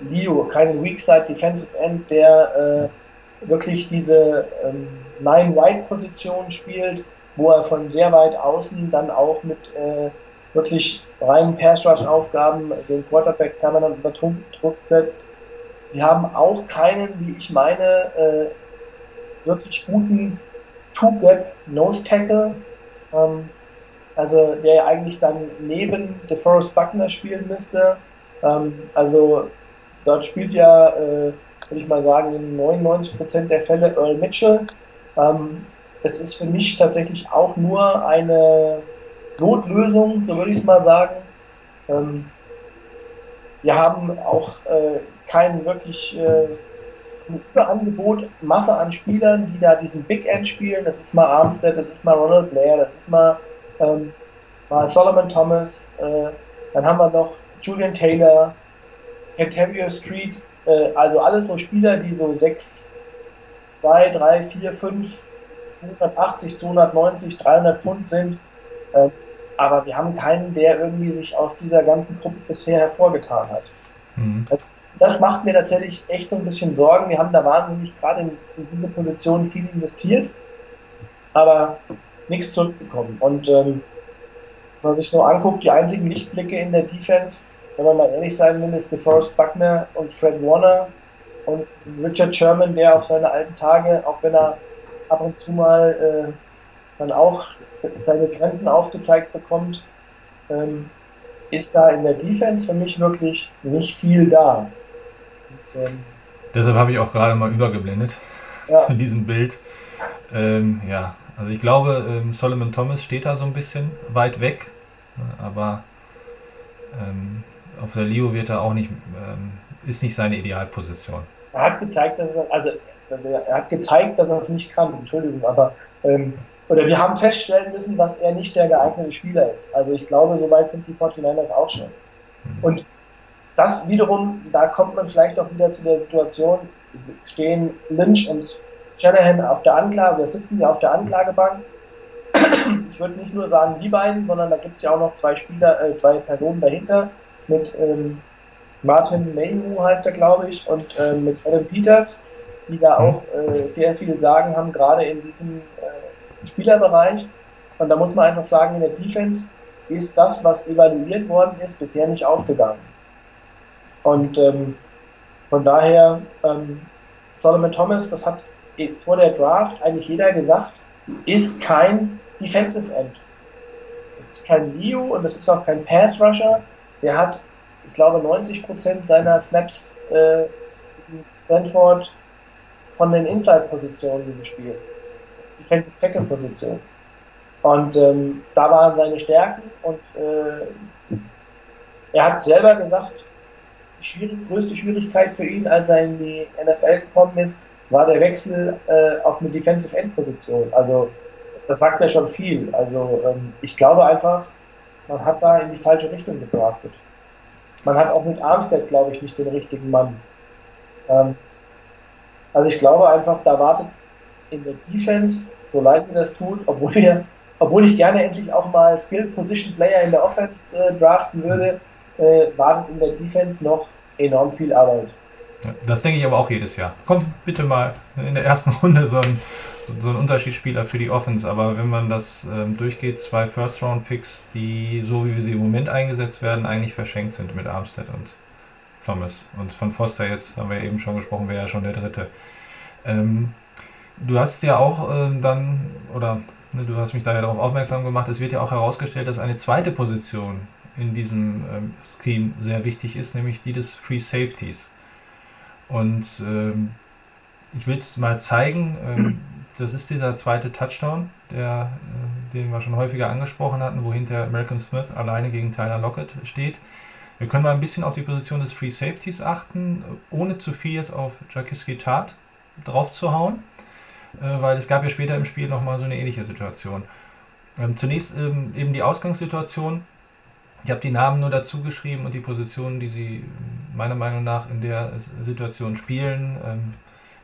Leo, keinen Weakside Defensive End, der äh, wirklich diese ähm, Nine-Wide-Position spielt, wo er von sehr weit außen dann auch mit äh, wirklich reinen Pass-Rush-Aufgaben den Quarterback permanent unter Druck setzt. Sie haben auch keinen, wie ich meine, äh, wirklich guten Two-Gap-Nose-Tackle, ähm, also der ja eigentlich dann neben DeForest Buckner spielen müsste. Ähm, also dort spielt ja, äh, würde ich mal sagen, in 99% der Fälle Earl Mitchell. Ähm, es ist für mich tatsächlich auch nur eine Notlösung, so würde ich es mal sagen. Ähm, wir haben auch äh, kein wirklich äh, Überangebot, Masse an Spielern, die da diesen Big End spielen. Das ist mal Armstead, das ist mal Ronald Blair, das ist mal, ähm, mal Solomon Thomas. Äh, dann haben wir noch Julian Taylor, Ontario Street. Äh, also alles so Spieler, die so 6, 2, 3, 4, 5, 280, 290, 300 Pfund sind. Äh, aber wir haben keinen, der irgendwie sich aus dieser ganzen Gruppe bisher hervorgetan hat. Mhm. Also, das macht mir tatsächlich echt so ein bisschen Sorgen. Wir haben da wahnsinnig gerade in, in diese Position viel investiert, aber nichts zurückbekommen. Und ähm, wenn man sich so anguckt, die einzigen Lichtblicke in der Defense, wenn man mal ehrlich sein will, ist DeForest Buckner und Fred Warner und Richard Sherman, der auf seine alten Tage, auch wenn er ab und zu mal äh, dann auch seine Grenzen aufgezeigt bekommt, ähm, ist da in der Defense für mich wirklich nicht viel da. Ähm, Deshalb habe ich auch gerade mal übergeblendet ja. zu diesem Bild. Ähm, ja, also ich glaube, ähm, Solomon Thomas steht da so ein bisschen weit weg, aber ähm, auf der Leo wird er auch nicht, ähm, ist nicht seine Idealposition. Er hat gezeigt, dass er, also er hat gezeigt, dass er es nicht kann, Entschuldigung, aber ähm, oder wir haben feststellen müssen, dass er nicht der geeignete Spieler ist. Also ich glaube, soweit sind die 49ers auch schon. Mhm. Und das wiederum, da kommt man vielleicht auch wieder zu der Situation, stehen Lynch und Shanahan auf der Anklage, oder sitzen ja auf der Anklagebank. Ich würde nicht nur sagen die beiden, sondern da gibt es ja auch noch zwei Spieler, äh, zwei Personen dahinter, mit ähm, Martin Mayhew heißt er, glaube ich, und äh, mit Adam Peters, die da auch äh, sehr viel sagen haben, gerade in diesem äh, Spielerbereich. Und da muss man einfach sagen, in der Defense ist das, was evaluiert worden ist, bisher nicht aufgegangen. Und ähm, von daher, ähm, Solomon Thomas, das hat vor der Draft eigentlich jeder gesagt, ist kein Defensive End. Das ist kein Leo und das ist auch kein Pass Rusher. Der hat, ich glaube, 90% seiner Snaps äh, Brentford von den Inside-Positionen gespielt. Defensive Tackle-Position. Und ähm, da waren seine Stärken und äh, er hat selber gesagt, schwierig, größte Schwierigkeit für ihn, als er in die NFL gekommen ist, war der Wechsel äh, auf eine Defensive End Position. Also das sagt ja schon viel. Also ähm, ich glaube einfach, man hat da in die falsche Richtung gedraftet. man hat auch mit Armstead, glaube ich, nicht den richtigen Mann. Ähm, also ich glaube einfach, da wartet in der Defense, so leid mir das tut, obwohl wir, obwohl ich gerne endlich auch mal Skill Position Player in der Offense äh, draften würde, äh, wartet in der Defense noch enorm viel Arbeit. Das denke ich aber auch jedes Jahr. Komm bitte mal in der ersten Runde so ein, so ein Unterschiedsspieler für die Offense. Aber wenn man das ähm, durchgeht, zwei First-Round-Picks, die so wie sie im Moment eingesetzt werden, eigentlich verschenkt sind mit Armstead und Thomas. Und von Foster jetzt haben wir eben schon gesprochen, wäre ja schon der dritte. Ähm, du hast ja auch äh, dann, oder ne, du hast mich da ja darauf aufmerksam gemacht, es wird ja auch herausgestellt, dass eine zweite Position in diesem ähm, Scheme sehr wichtig ist, nämlich die des Free Safeties. Und ähm, ich will es mal zeigen. Ähm, das ist dieser zweite Touchdown, der, äh, den wir schon häufiger angesprochen hatten, wo hinter Malcolm Smith alleine gegen Tyler Lockett steht. Wir können mal ein bisschen auf die Position des Free Safeties achten, ohne zu viel jetzt auf Jakiski Tat drauf zu hauen, äh, weil es gab ja später im Spiel nochmal so eine ähnliche Situation. Ähm, zunächst ähm, eben die Ausgangssituation. Ich habe die Namen nur dazu geschrieben und die Positionen, die sie meiner Meinung nach in der Situation spielen. Ähm,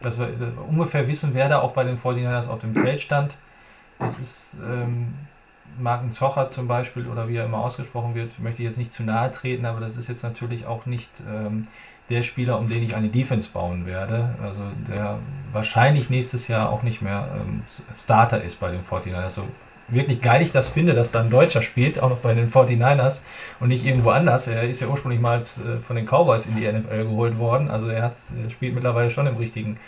dass wir ungefähr wissen, wer da auch bei den 49ers auf dem Feld stand. Das ist ähm, Marken Zocher zum Beispiel oder wie er immer ausgesprochen wird, möchte ich jetzt nicht zu nahe treten, aber das ist jetzt natürlich auch nicht ähm, der Spieler, um den ich eine Defense bauen werde. Also der wahrscheinlich nächstes Jahr auch nicht mehr ähm, Starter ist bei den 49ers. So wirklich geil ich das finde, dass da ein Deutscher spielt, auch noch bei den 49ers und nicht irgendwo anders. Er ist ja ursprünglich mal äh, von den Cowboys in die NFL geholt worden. Also er hat, er spielt mittlerweile schon im richtigen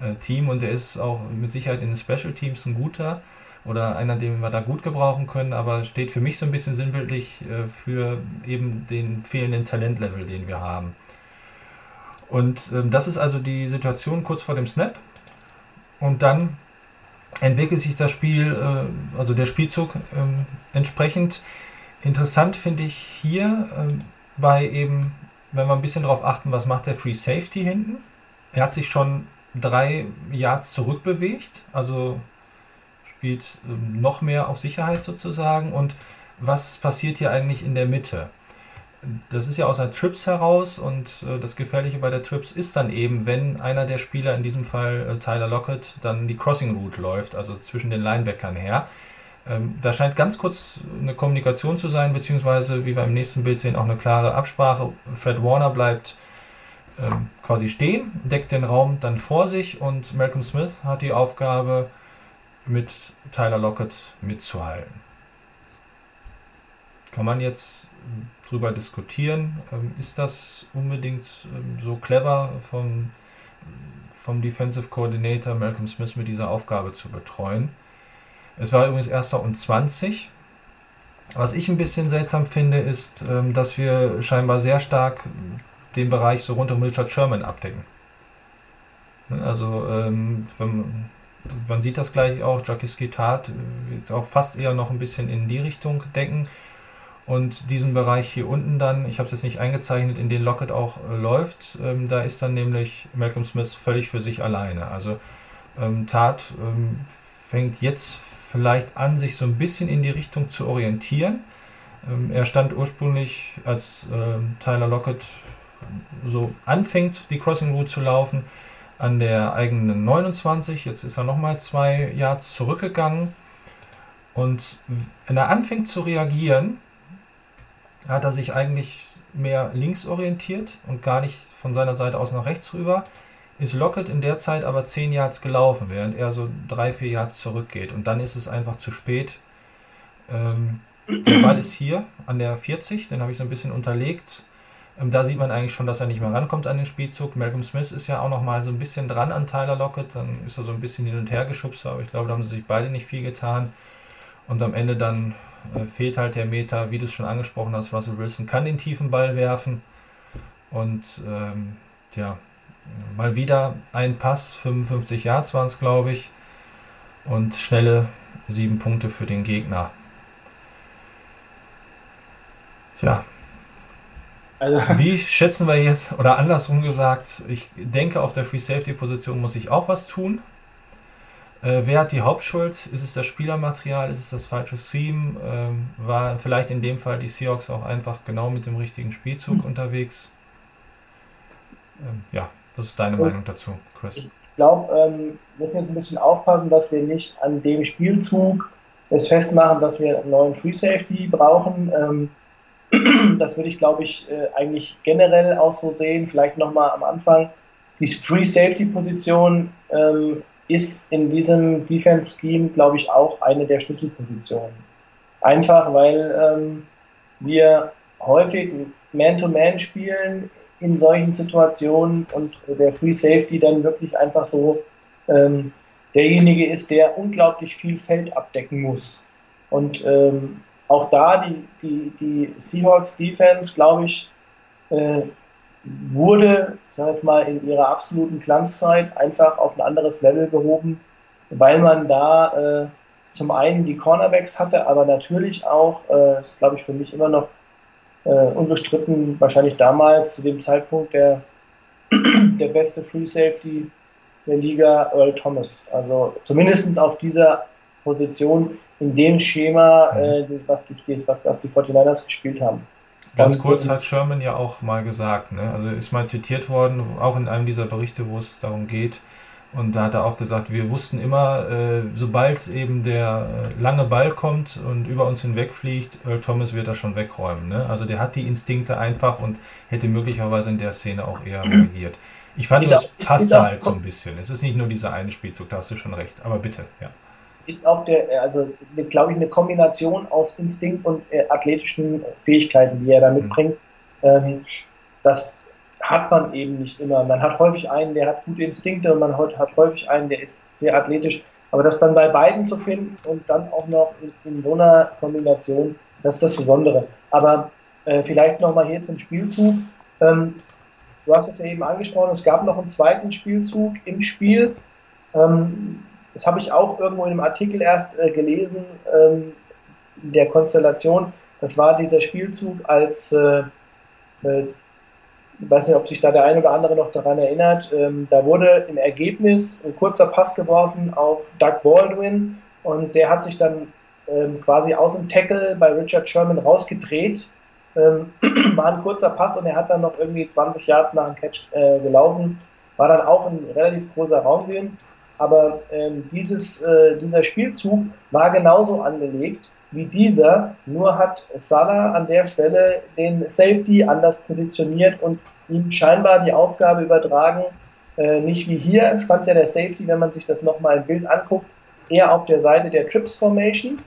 äh, Team und er ist auch mit Sicherheit in den Special Teams ein guter oder einer, den wir da gut gebrauchen können, aber steht für mich so ein bisschen sinnbildlich äh, für eben den fehlenden Talentlevel, den wir haben. Und ähm, das ist also die Situation kurz vor dem Snap. Und dann entwickelt sich das Spiel, äh, also der Spielzug ähm, entsprechend. Interessant finde ich hier ähm, bei eben, wenn wir ein bisschen darauf achten, was macht der Free Safety hinten. Er hat sich schon drei Yards zurückbewegt, also spielt ähm, noch mehr auf Sicherheit sozusagen. Und was passiert hier eigentlich in der Mitte? Das ist ja aus der Trips heraus und äh, das Gefährliche bei der Trips ist dann eben, wenn einer der Spieler, in diesem Fall äh, Tyler Lockett, dann die Crossing Route läuft, also zwischen den Linebackern her. Ähm, da scheint ganz kurz eine Kommunikation zu sein, beziehungsweise, wie wir im nächsten Bild sehen, auch eine klare Absprache. Fred Warner bleibt ähm, quasi stehen, deckt den Raum dann vor sich und Malcolm Smith hat die Aufgabe, mit Tyler Lockett mitzuhalten. Kann man jetzt drüber diskutieren. Ähm, ist das unbedingt ähm, so clever vom, vom Defensive Coordinator Malcolm Smith mit dieser Aufgabe zu betreuen? Es war übrigens erster und 20. Was ich ein bisschen seltsam finde, ist, ähm, dass wir scheinbar sehr stark den Bereich so rund um Richard Sherman abdecken. Also, wenn, man sieht das gleich auch, Jackie Tat wird auch fast eher noch ein bisschen in die Richtung denken. Und diesen Bereich hier unten dann, ich habe es jetzt nicht eingezeichnet, in den Locket auch äh, läuft, ähm, da ist dann nämlich Malcolm Smith völlig für sich alleine. Also ähm, Tat ähm, fängt jetzt vielleicht an, sich so ein bisschen in die Richtung zu orientieren. Ähm, er stand ursprünglich, als ähm, Tyler Lockett so anfängt, die Crossing Route zu laufen, an der eigenen 29. Jetzt ist er nochmal zwei Yards zurückgegangen. Und wenn er anfängt zu reagieren, hat er sich eigentlich mehr links orientiert und gar nicht von seiner Seite aus nach rechts rüber. Ist Lockett in der Zeit aber 10 Yards gelaufen, während er so 3, 4 Yards zurückgeht. Und dann ist es einfach zu spät. Ähm, der Ball ist hier an der 40, den habe ich so ein bisschen unterlegt. Ähm, da sieht man eigentlich schon, dass er nicht mehr rankommt an den Spielzug. Malcolm Smith ist ja auch noch mal so ein bisschen dran an Tyler Lockett. Dann ist er so ein bisschen hin und her geschubst, aber ich glaube, da haben sie sich beide nicht viel getan. Und am Ende dann äh, fehlt halt der Meter, wie du es schon angesprochen hast, Russell Wilson kann den tiefen Ball werfen und ähm, ja, mal wieder ein Pass, 55 Yards waren es, glaube ich, und schnelle sieben Punkte für den Gegner. Tja. Also. Wie schätzen wir jetzt, oder andersrum gesagt, ich denke, auf der Free Safety Position muss ich auch was tun. Äh, wer hat die Hauptschuld? Ist es das Spielermaterial? Ist es das falsche Theme? Ähm, war vielleicht in dem Fall die Seahawks auch einfach genau mit dem richtigen Spielzug mhm. unterwegs? Ähm, ja, was ist deine Und Meinung dazu, Chris? Ich glaube, ähm, wir müssen jetzt ein bisschen aufpassen, dass wir nicht an dem Spielzug es festmachen, dass wir einen neuen Free Safety brauchen. Ähm, das würde ich, glaube ich, äh, eigentlich generell auch so sehen. Vielleicht nochmal am Anfang. Die Free Safety Position ähm, ist in diesem Defense Scheme, glaube ich, auch eine der Schlüsselpositionen. Einfach, weil ähm, wir häufig Man-to-Man -Man spielen in solchen Situationen und der Free Safety dann wirklich einfach so ähm, derjenige ist, der unglaublich viel Feld abdecken muss. Und ähm, auch da die, die, die Seahawks Defense, glaube ich, äh, wurde, sag jetzt mal, in ihrer absoluten Glanzzeit einfach auf ein anderes Level gehoben, weil man da äh, zum einen die Cornerbacks hatte, aber natürlich auch, äh, glaube ich, für mich immer noch äh, unbestritten, wahrscheinlich damals zu dem Zeitpunkt der, der beste Free Safety der Liga, Earl Thomas. Also zumindest auf dieser Position in dem Schema, mhm. äh, was, die, was das die 49ers gespielt haben. Ganz kurz hat Sherman ja auch mal gesagt, ne? also ist mal zitiert worden, auch in einem dieser Berichte, wo es darum geht, und da hat er auch gesagt, wir wussten immer, äh, sobald eben der äh, lange Ball kommt und über uns hinwegfliegt, Earl Thomas wird er schon wegräumen. Ne? Also der hat die Instinkte einfach und hätte möglicherweise in der Szene auch eher reagiert. Ich fand, das passt halt so ein bisschen. Es ist nicht nur dieser eine Spielzug, da hast du schon recht. Aber bitte, ja ist auch der, also glaube ich, eine Kombination aus Instinkt und äh, athletischen Fähigkeiten, die er da mhm. mitbringt. Mhm. Ähm, das hat man eben nicht immer. Man hat häufig einen, der hat gute Instinkte und man hat häufig einen, der ist sehr athletisch. Aber das dann bei beiden zu finden und dann auch noch in, in so einer Kombination, das ist das Besondere. Aber äh, vielleicht nochmal hier zum Spielzug. Ähm, du hast es ja eben angesprochen, es gab noch einen zweiten Spielzug im Spiel. Ähm, das habe ich auch irgendwo in einem Artikel erst äh, gelesen, ähm, der Konstellation. Das war dieser Spielzug, als, äh, äh, ich weiß nicht, ob sich da der eine oder andere noch daran erinnert, ähm, da wurde im Ergebnis ein kurzer Pass geworfen auf Doug Baldwin und der hat sich dann ähm, quasi aus dem Tackle bei Richard Sherman rausgedreht. Ähm, war ein kurzer Pass und er hat dann noch irgendwie 20 Yards nach dem Catch äh, gelaufen. War dann auch ein relativ großer Raumgewinn. Aber ähm, dieses, äh, dieser Spielzug war genauso angelegt wie dieser, nur hat Salah an der Stelle den Safety anders positioniert und ihm scheinbar die Aufgabe übertragen, äh, nicht wie hier stand ja der Safety, wenn man sich das nochmal im Bild anguckt, eher auf der Seite der Trips Formation.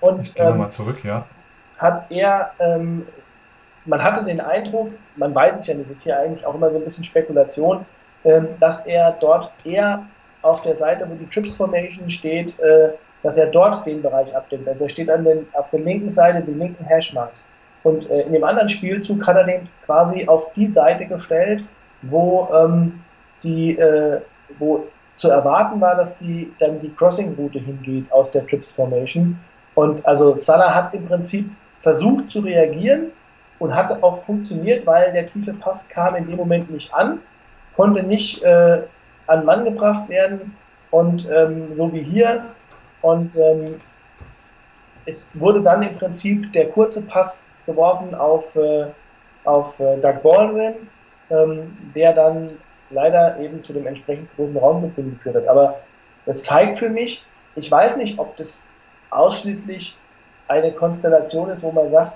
Und ich gehe ähm, nochmal zurück, ja. Hat er, ähm, man hatte den Eindruck, man weiß es ja nicht, das ist hier eigentlich auch immer so ein bisschen Spekulation, dass er dort eher auf der Seite, wo die Trips Formation steht, äh, dass er dort den Bereich abdeckt. Also er steht an den, auf der linken Seite, den linken Hashmarks. Und äh, in dem anderen Spielzug hat er den quasi auf die Seite gestellt, wo ähm, die, äh, wo zu erwarten war, dass die dann die Crossing-Route hingeht aus der Trips Formation. Und also Salah hat im Prinzip versucht zu reagieren und hat auch funktioniert, weil der tiefe Pass kam in dem Moment nicht an, konnte nicht äh, an Mann gebracht werden und ähm, so wie hier. Und ähm, es wurde dann im Prinzip der kurze Pass geworfen auf, äh, auf äh, Doug Baldwin, ähm, der dann leider eben zu dem entsprechend großen Raumgewinn geführt hat. Aber das zeigt für mich, ich weiß nicht, ob das ausschließlich eine Konstellation ist, wo man sagt,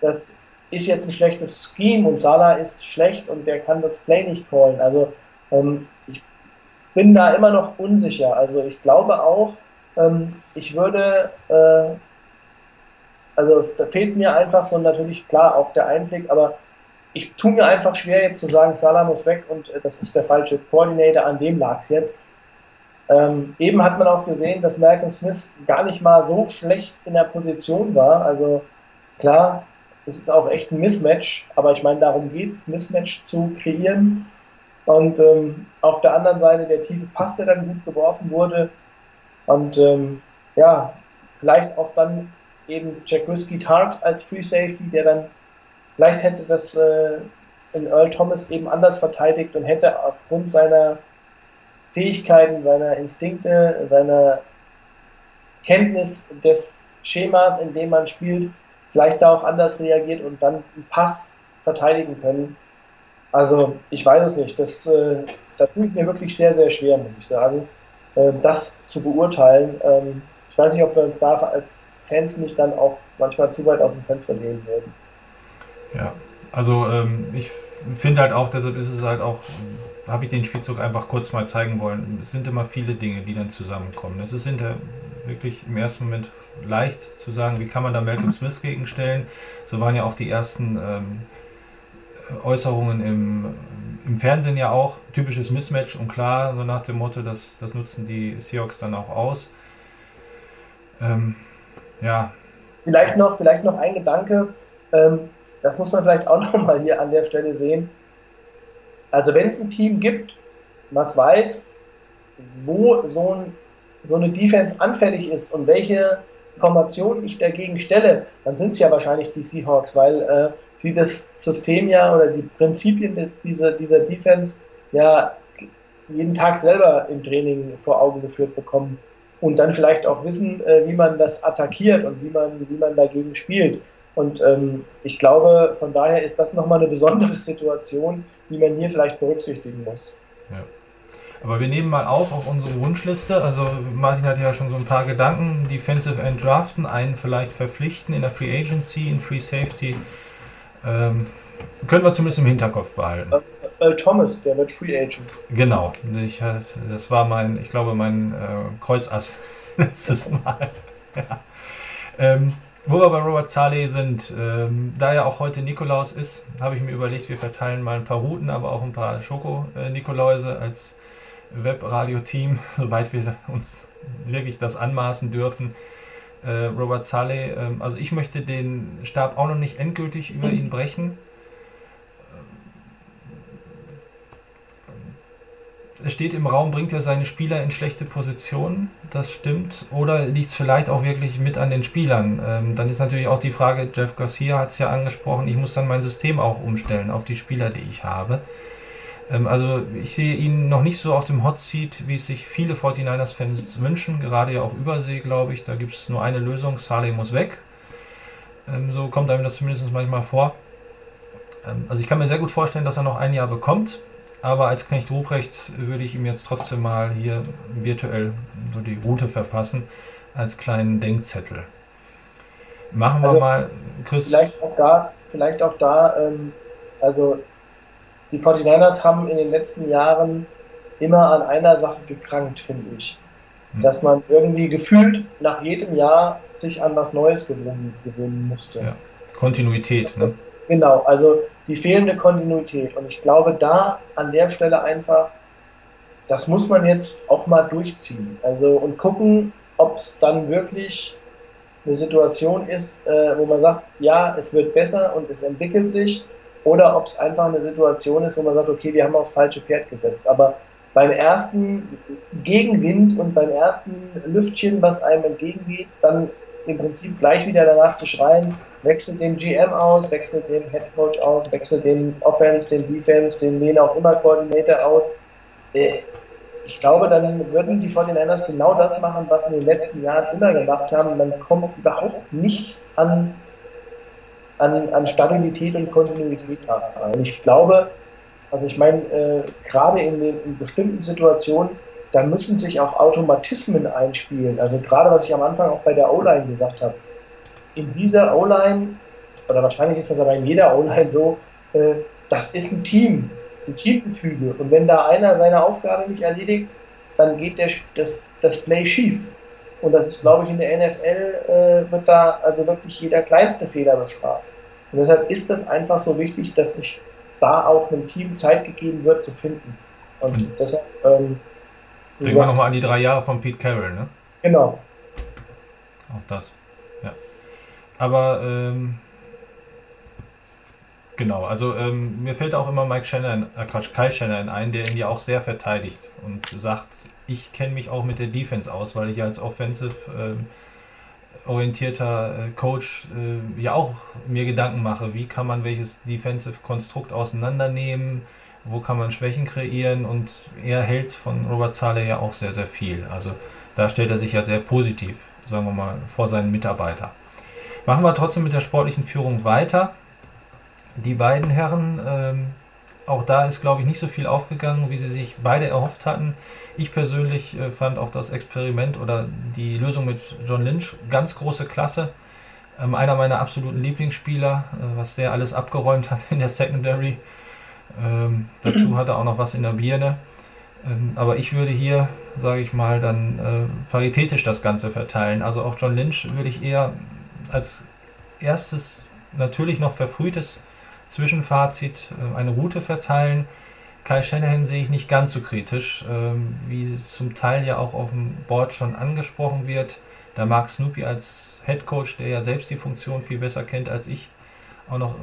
das ist jetzt ein schlechtes Scheme und Salah ist schlecht und der kann das Play nicht callen. Also ähm, ich bin da immer noch unsicher. Also ich glaube auch, ähm, ich würde, äh, also da fehlt mir einfach so natürlich klar auch der Einblick, aber ich tue mir einfach schwer jetzt zu sagen, Salah muss weg und äh, das ist der falsche Koordinator, an dem lag es jetzt. Ähm, eben hat man auch gesehen, dass Malcolm Smith gar nicht mal so schlecht in der Position war. Also klar, es ist auch echt ein Mismatch, aber ich meine, darum geht es, Mismatch zu kreieren. Und ähm, auf der anderen Seite der tiefe Pass, der dann gut geworfen wurde. Und ähm, ja, vielleicht auch dann eben Jack Risky Tart als Free Safety, der dann vielleicht hätte das äh, in Earl Thomas eben anders verteidigt und hätte aufgrund seiner Fähigkeiten, seiner Instinkte, seiner Kenntnis des Schemas, in dem man spielt, vielleicht da auch anders reagiert und dann einen Pass verteidigen können. Also ich weiß es nicht. Das, äh, das tut mir wirklich sehr, sehr schwer, muss ich sagen, äh, das zu beurteilen. Ähm, ich weiß nicht, ob wir uns da als Fans nicht dann auch manchmal zu weit aus dem Fenster gehen würden. Ja, also ähm, ich finde halt auch, deshalb ist es halt auch, habe ich den Spielzug einfach kurz mal zeigen wollen. Es sind immer viele Dinge, die dann zusammenkommen. Es hinter wirklich im ersten Moment leicht zu sagen, wie kann man da Malcolm Smith gegenstellen. So waren ja auch die ersten ähm, Äußerungen im, im Fernsehen ja auch. Typisches Mismatch und klar, so nach dem Motto, das, das nutzen die Seahawks dann auch aus. Ähm, ja. Vielleicht noch, vielleicht noch ein Gedanke, ähm, das muss man vielleicht auch noch mal hier an der Stelle sehen. Also wenn es ein Team gibt, was weiß, wo so, ein, so eine Defense anfällig ist und welche Formation ich dagegen stelle, dann sind es ja wahrscheinlich die Seahawks, weil äh, sie das System ja oder die Prinzipien dieser, dieser Defense ja jeden Tag selber im Training vor Augen geführt bekommen und dann vielleicht auch wissen, äh, wie man das attackiert und wie man, wie man dagegen spielt. Und ähm, ich glaube, von daher ist das nochmal eine besondere Situation, die man hier vielleicht berücksichtigen muss. Ja. Aber wir nehmen mal auf auf unsere Wunschliste. Also Martin hatte ja schon so ein paar Gedanken. Defensive End draften, einen vielleicht verpflichten in der Free Agency, in Free Safety. Ähm, können wir zumindest im Hinterkopf behalten. Earl Thomas, der wird Free Agent. Genau. Ich, das war mein, ich glaube, mein äh, Kreuzass letztes Mal. ja. ähm, wo wir bei Robert Saleh sind, ähm, da ja auch heute Nikolaus ist, habe ich mir überlegt, wir verteilen mal ein paar Routen, aber auch ein paar Schoko-Nikoläuse als Webradio-Team, soweit wir uns wirklich das anmaßen dürfen. Äh, Robert Saleh, äh, also ich möchte den Stab auch noch nicht endgültig über ihn brechen. Es steht im Raum, bringt er seine Spieler in schlechte Positionen, das stimmt. Oder liegt es vielleicht auch wirklich mit an den Spielern? Ähm, dann ist natürlich auch die Frage, Jeff Garcia hat es ja angesprochen, ich muss dann mein System auch umstellen auf die Spieler, die ich habe. Ähm, also ich sehe ihn noch nicht so auf dem Hot Seat, wie es sich viele 49ers-Fans wünschen, gerade ja auch Übersee, glaube ich. Da gibt es nur eine Lösung, Saleh muss weg. Ähm, so kommt einem das zumindest manchmal vor. Ähm, also ich kann mir sehr gut vorstellen, dass er noch ein Jahr bekommt, aber als Knecht Ruprecht würde ich ihm jetzt trotzdem mal hier virtuell so die Route verpassen, als kleinen Denkzettel. Machen wir also, mal, Chris. Vielleicht auch da, vielleicht auch da ähm, also die 49ers haben in den letzten Jahren immer an einer Sache gekrankt, finde ich. Hm. Dass man irgendwie gefühlt nach jedem Jahr sich an was Neues gewöhnen, gewöhnen musste. Ja. Kontinuität, ne? Genau, also die fehlende Kontinuität. Und ich glaube, da an der Stelle einfach, das muss man jetzt auch mal durchziehen. Also und gucken, ob es dann wirklich eine Situation ist, äh, wo man sagt, ja, es wird besser und es entwickelt sich oder ob es einfach eine Situation ist, wo man sagt, okay, wir haben aufs falsche Pferd gesetzt. Aber beim ersten Gegenwind und beim ersten Lüftchen, was einem entgegengeht, dann im Prinzip gleich wieder danach zu schreien, wechselt den GM aus, wechselt den Head Coach aus, wechselt den Offense, den Defense, den wen auch immer Koordinator aus. Äh, ich glaube, dann würden die 49ers genau das machen, was sie in den letzten Jahren immer gemacht haben. Dann kommt überhaupt nichts an an, an Stabilität und Kontinuität rein. Ich glaube, also ich meine, äh, gerade in, den, in bestimmten Situationen, da müssen sich auch Automatismen einspielen. Also gerade was ich am Anfang auch bei der O-Line gesagt habe. In dieser O-Line, oder wahrscheinlich ist das aber in jeder O-Line so, äh, das ist ein Team, ein Teamgefüge. Und wenn da einer seine Aufgabe nicht erledigt, dann geht der, das, das Play schief. Und das ist, glaube ich, in der NFL äh, wird da also wirklich jeder kleinste Fehler bestraft. Und deshalb ist das einfach so wichtig, dass sich da auch einem Team Zeit gegeben wird zu finden. Und mhm. deshalb. Ähm, Denken wir nochmal an die drei Jahre von Pete Carroll, ne? Genau. Auch das. Ja. Aber ähm, genau, also ähm, mir fällt auch immer Mike Shannon, äh Quatsch, Kai Shannon ein, der ihn ja auch sehr verteidigt und sagt, ich kenne mich auch mit der Defense aus, weil ich als Offensive äh, orientierter äh, Coach äh, ja auch mir Gedanken mache, wie kann man welches Defensive Konstrukt auseinandernehmen, wo kann man Schwächen kreieren und er hält von Robert Zale ja auch sehr, sehr viel. Also da stellt er sich ja sehr positiv, sagen wir mal, vor seinen Mitarbeiter. Machen wir trotzdem mit der sportlichen Führung weiter. Die beiden Herren, ähm, auch da ist, glaube ich, nicht so viel aufgegangen, wie sie sich beide erhofft hatten. Ich persönlich äh, fand auch das Experiment oder die Lösung mit John Lynch ganz große Klasse. Ähm, einer meiner absoluten Lieblingsspieler, äh, was der alles abgeräumt hat in der Secondary. Ähm, dazu hat er auch noch was in der Birne. Ähm, aber ich würde hier, sage ich mal, dann äh, paritätisch das Ganze verteilen. Also auch John Lynch würde ich eher als erstes natürlich noch verfrühtes Zwischenfazit äh, eine Route verteilen. Kai Shanahan sehe ich nicht ganz so kritisch, ähm, wie zum Teil ja auch auf dem Board schon angesprochen wird. Da mag Snoopy als Head Coach, der ja selbst die Funktion viel besser kennt als ich, auch noch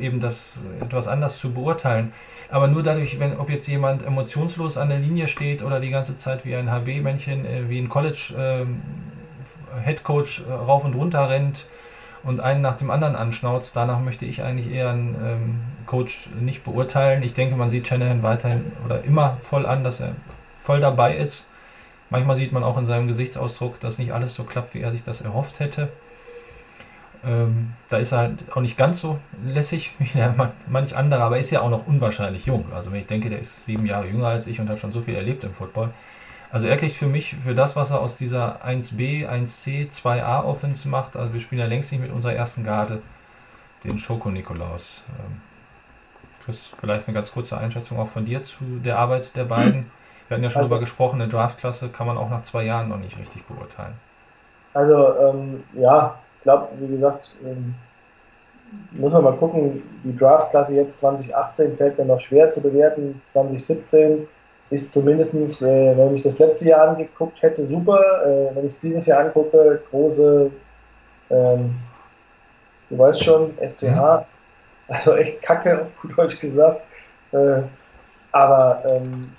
eben das etwas anders zu beurteilen. Aber nur dadurch, wenn ob jetzt jemand emotionslos an der Linie steht oder die ganze Zeit wie ein HB-Männchen, äh, wie ein College ähm, Head Coach äh, rauf und runter rennt und einen nach dem anderen anschnauzt, danach möchte ich eigentlich eher einen ähm, Coach nicht beurteilen. Ich denke, man sieht Shanahan weiterhin oder immer voll an, dass er voll dabei ist. Manchmal sieht man auch in seinem Gesichtsausdruck, dass nicht alles so klappt, wie er sich das erhofft hätte. Ähm, da ist er halt auch nicht ganz so lässig wie der manch andere, aber ist ja auch noch unwahrscheinlich jung. Also wenn ich denke, der ist sieben Jahre jünger als ich und hat schon so viel erlebt im Football. Also er kriegt für mich, für das, was er aus dieser 1B, 1C, 2A Offense macht, also wir spielen ja längst nicht mit unserer ersten Garde, den Schoko Nikolaus. Ähm, Chris, vielleicht eine ganz kurze Einschätzung auch von dir zu der Arbeit der beiden. Wir hatten ja schon also, darüber gesprochen, eine Draftklasse kann man auch nach zwei Jahren noch nicht richtig beurteilen. Also ähm, ja, ich glaube, wie gesagt, ähm, muss man mal gucken, die Draftklasse jetzt 2018 fällt mir noch schwer zu bewerten. 2017 ist zumindest, äh, wenn ich das letzte Jahr angeguckt hätte, super. Äh, wenn ich dieses Jahr angucke, große, ähm, du weißt schon, SCH, mhm. also echt kacke, auf gut Deutsch gesagt. Äh, aber ähm,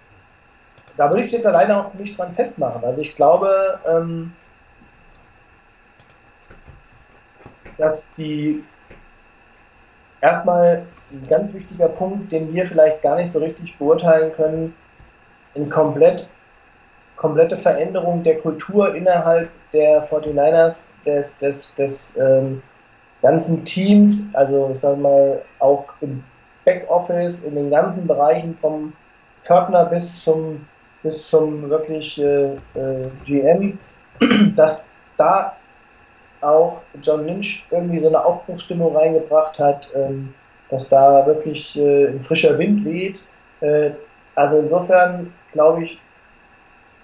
da würde ich jetzt alleine auch nicht dran festmachen. Also ich glaube, ähm, dass die erstmal ein ganz wichtiger Punkt, den wir vielleicht gar nicht so richtig beurteilen können, eine komplett, komplette Veränderung der Kultur innerhalb der 49ers, des, des, des ähm, ganzen Teams, also ich sag mal auch im Backoffice, in den ganzen Bereichen vom Pförtner bis zum bis zum wirklich äh, äh, GM, dass da auch John Lynch irgendwie so eine Aufbruchsstimmung reingebracht hat, ähm, dass da wirklich äh, ein frischer Wind weht. Äh, also insofern glaube ich,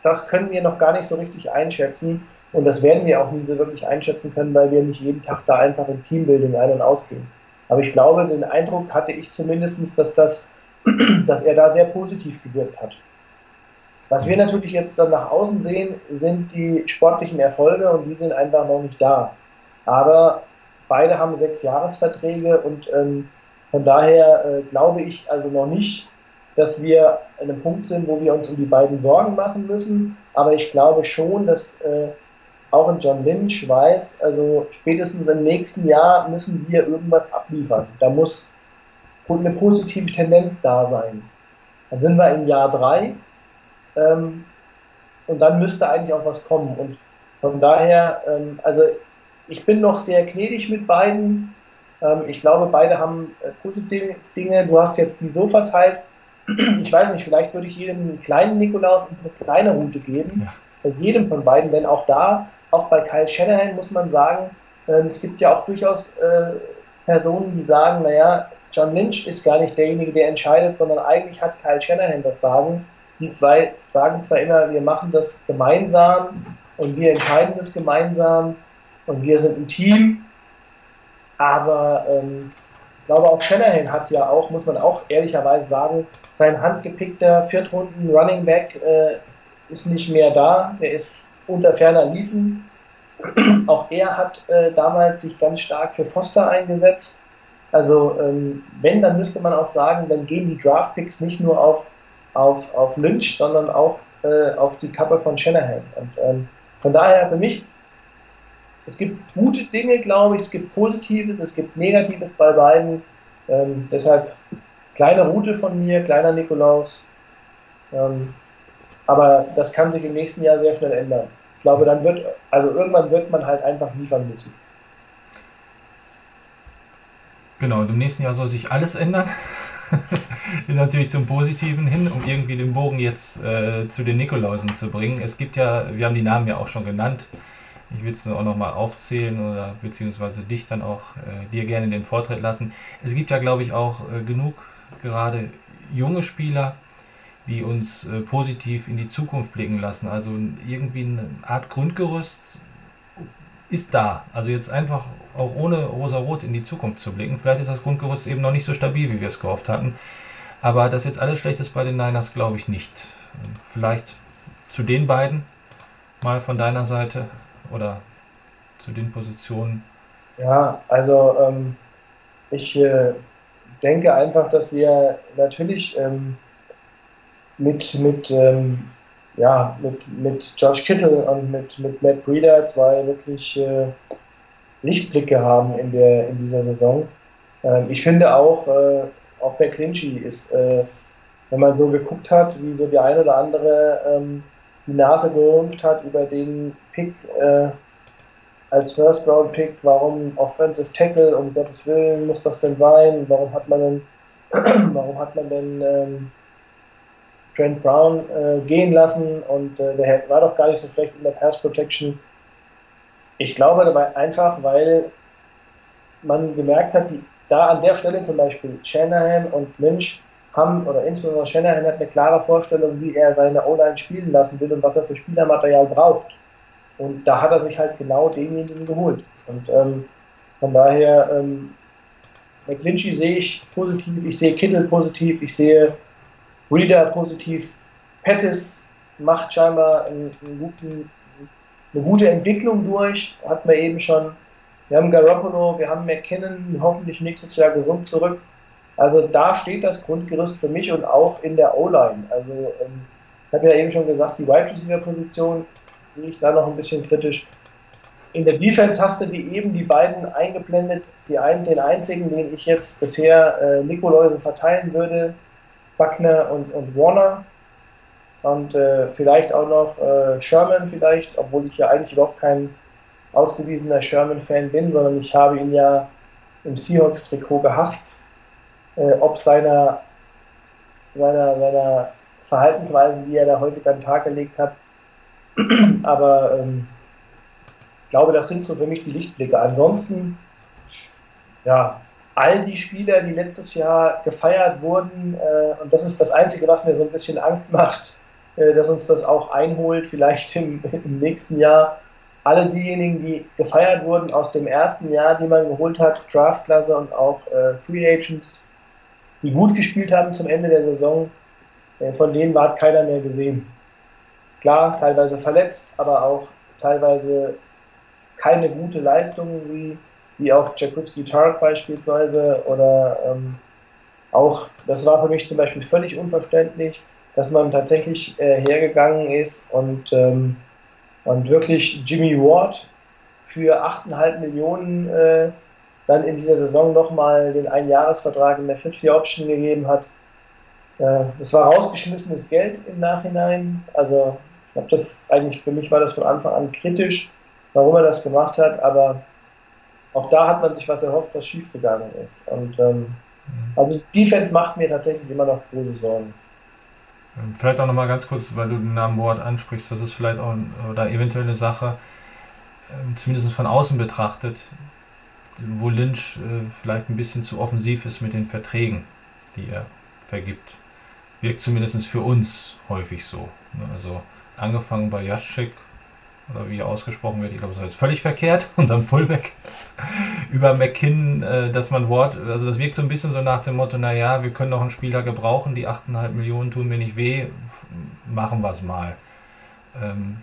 das können wir noch gar nicht so richtig einschätzen und das werden wir auch nie so wirklich einschätzen können, weil wir nicht jeden Tag da einfach in Teambildung ein- und ausgehen. Aber ich glaube, den Eindruck hatte ich zumindest, dass, das, dass er da sehr positiv gewirkt hat. Was wir natürlich jetzt dann nach außen sehen, sind die sportlichen Erfolge und die sind einfach noch nicht da. Aber beide haben sechs Jahresverträge und ähm, von daher äh, glaube ich also noch nicht, dass wir an einem Punkt sind, wo wir uns um die beiden Sorgen machen müssen. Aber ich glaube schon, dass äh, auch ein John Lynch weiß, also spätestens im nächsten Jahr müssen wir irgendwas abliefern. Da muss eine positive Tendenz da sein. Dann sind wir im Jahr drei ähm, und dann müsste eigentlich auch was kommen. Und von daher, ähm, also ich bin noch sehr gnädig mit beiden. Ähm, ich glaube, beide haben äh, positive Dinge. Du hast jetzt die so verteilt. Ich weiß nicht, vielleicht würde ich jedem einen kleinen Nikolaus eine kleine Route geben. Ja. Bei jedem von beiden, denn auch da, auch bei Kyle Shanahan muss man sagen, äh, es gibt ja auch durchaus äh, Personen, die sagen, naja, John Lynch ist gar nicht derjenige, der entscheidet, sondern eigentlich hat Kyle Shanahan das Sagen die zwei sagen zwar immer, wir machen das gemeinsam und wir entscheiden das gemeinsam und wir sind ein Team, aber ähm, ich glaube auch Shanahan hat ja auch, muss man auch ehrlicherweise sagen, sein handgepickter Viertrunden Running Back äh, ist nicht mehr da, der ist unter ferner Liefen. auch er hat äh, damals sich ganz stark für Foster eingesetzt. Also ähm, wenn, dann müsste man auch sagen, dann gehen die Draftpicks nicht nur auf auf, auf Lynch, sondern auch äh, auf die Kappe von Shanahan. Und ähm, von daher für mich, es gibt gute Dinge, glaube ich, es gibt Positives, es gibt Negatives bei beiden. Ähm, deshalb kleine Route von mir, kleiner Nikolaus. Ähm, aber das kann sich im nächsten Jahr sehr schnell ändern. Ich glaube, dann wird, also irgendwann wird man halt einfach liefern müssen. Genau, im nächsten Jahr soll sich alles ändern. natürlich zum Positiven hin, um irgendwie den Bogen jetzt äh, zu den Nikolausen zu bringen. Es gibt ja, wir haben die Namen ja auch schon genannt. Ich will es nur auch nochmal aufzählen oder beziehungsweise dich dann auch äh, dir gerne den Vortritt lassen. Es gibt ja, glaube ich, auch äh, genug gerade junge Spieler, die uns äh, positiv in die Zukunft blicken lassen. Also irgendwie eine Art Grundgerüst ist da. Also jetzt einfach auch ohne rosa-rot in die Zukunft zu blicken. Vielleicht ist das Grundgerüst eben noch nicht so stabil, wie wir es gehofft hatten. Aber dass jetzt alles schlecht ist bei den Niners, glaube ich nicht. Vielleicht zu den beiden mal von deiner Seite oder zu den Positionen. Ja, also ähm, ich äh, denke einfach, dass wir natürlich ähm, mit, mit, ähm, ja, mit, mit Josh Kittle und mit, mit Matt Breeder zwei wirklich äh, Lichtblicke haben in, der, in dieser Saison. Ähm, ich finde auch, äh, auch bei Clinchy ist, äh, wenn man so geguckt hat, wie so die eine oder andere ähm, die Nase gerümpft hat über den Pick äh, als First Round Pick, warum Offensive Tackle, um Gottes Willen muss das denn sein? Warum hat man denn, warum hat man denn ähm, Trent Brown äh, gehen lassen und äh, der war doch gar nicht so schlecht in der Pass Protection. Ich glaube dabei einfach, weil man gemerkt hat, die, da an der Stelle zum Beispiel Shanahan und Lynch haben, oder insbesondere Shanahan hat eine klare Vorstellung, wie er seine O-Line spielen lassen will und was er für Spielermaterial braucht. Und da hat er sich halt genau denjenigen geholt. Und ähm, von daher, ähm, McClinchy sehe ich positiv, ich sehe Kittel positiv, ich sehe Reader positiv. Pettis macht scheinbar einen, einen guten, eine gute Entwicklung durch, hat man eben schon. Wir haben Garoppolo, wir haben McKinnon, hoffentlich nächstes Jahr gesund zurück. Also da steht das Grundgerüst für mich und auch in der O-Line. Also ähm, ich habe ja eben schon gesagt, die Wide Receiver Position sehe ich da noch ein bisschen kritisch. In der Defense hast du die eben die beiden eingeblendet, die einen, den einzigen, den ich jetzt bisher äh, Nikoläuse verteilen würde, Buckner und, und Warner. Und äh, vielleicht auch noch äh, Sherman vielleicht, obwohl ich ja eigentlich überhaupt kein ausgewiesener Sherman-Fan bin, sondern ich habe ihn ja im Seahawks-Trikot gehasst. Äh, ob seiner, seiner, seiner Verhaltensweise, die er da häufig an den Tag gelegt hat. Aber ähm, ich glaube, das sind so für mich die Lichtblicke. Ansonsten, ja, all die Spieler, die letztes Jahr gefeiert wurden, äh, und das ist das Einzige, was mir so ein bisschen Angst macht, äh, dass uns das auch einholt, vielleicht im, im, nächsten Jahr. Alle diejenigen, die gefeiert wurden aus dem ersten Jahr, die man geholt hat, Draftklasse und auch äh, Free Agents, die gut gespielt haben zum Ende der Saison, äh, von denen war keiner mehr gesehen. Klar, teilweise verletzt, aber auch teilweise keine gute Leistung wie wie auch Jakubski Tark beispielsweise oder ähm, auch, das war für mich zum Beispiel völlig unverständlich, dass man tatsächlich äh, hergegangen ist und, ähm, und wirklich Jimmy Ward für 8,5 Millionen äh, dann in dieser Saison nochmal den Einjahresvertrag in der 50-Option gegeben hat. Äh, das war rausgeschmissenes Geld im Nachhinein. Also ich glaube, das eigentlich für mich war das von Anfang an kritisch, warum er das gemacht hat, aber auch da hat man sich was erhofft, was schiefgegangen ist. Und ähm, mhm. also Defense macht mir tatsächlich immer noch große Sorgen. Ähm, vielleicht auch nochmal ganz kurz, weil du den Namen Ward ansprichst, das ist vielleicht auch oder eventuell eine Sache, äh, zumindest von außen betrachtet, wo Lynch äh, vielleicht ein bisschen zu offensiv ist mit den Verträgen, die er vergibt. Wirkt zumindest für uns häufig so. Ne? Also angefangen bei Jaschik oder wie ausgesprochen wird, ich glaube, das ist völlig verkehrt, unserem Fullback, über McKinn, äh, dass man Wort, also das wirkt so ein bisschen so nach dem Motto, naja, wir können noch einen Spieler gebrauchen, die 8,5 Millionen tun mir nicht weh, machen wir es mal. Ähm,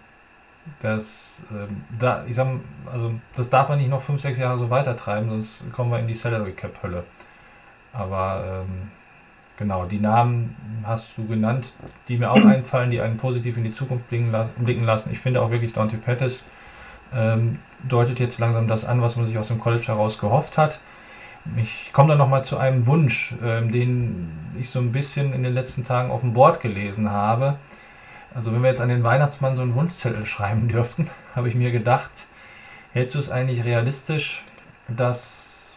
das, ähm, da, ich sag, also das darf man nicht noch 5, 6 Jahre so weitertreiben, sonst kommen wir in die Salary Cap Hölle. Aber ähm, Genau, die Namen hast du genannt, die mir auch einfallen, die einen positiv in die Zukunft blicken, lassen. Ich finde auch wirklich Dante Pettis ähm, deutet jetzt langsam das an, was man sich aus dem College heraus gehofft hat. Ich komme dann nochmal zu einem Wunsch, ähm, den ich so ein bisschen in den letzten Tagen auf dem Board gelesen habe. Also wenn wir jetzt an den Weihnachtsmann so einen Wunschzettel schreiben dürften, habe ich mir gedacht, hältst du es eigentlich realistisch, dass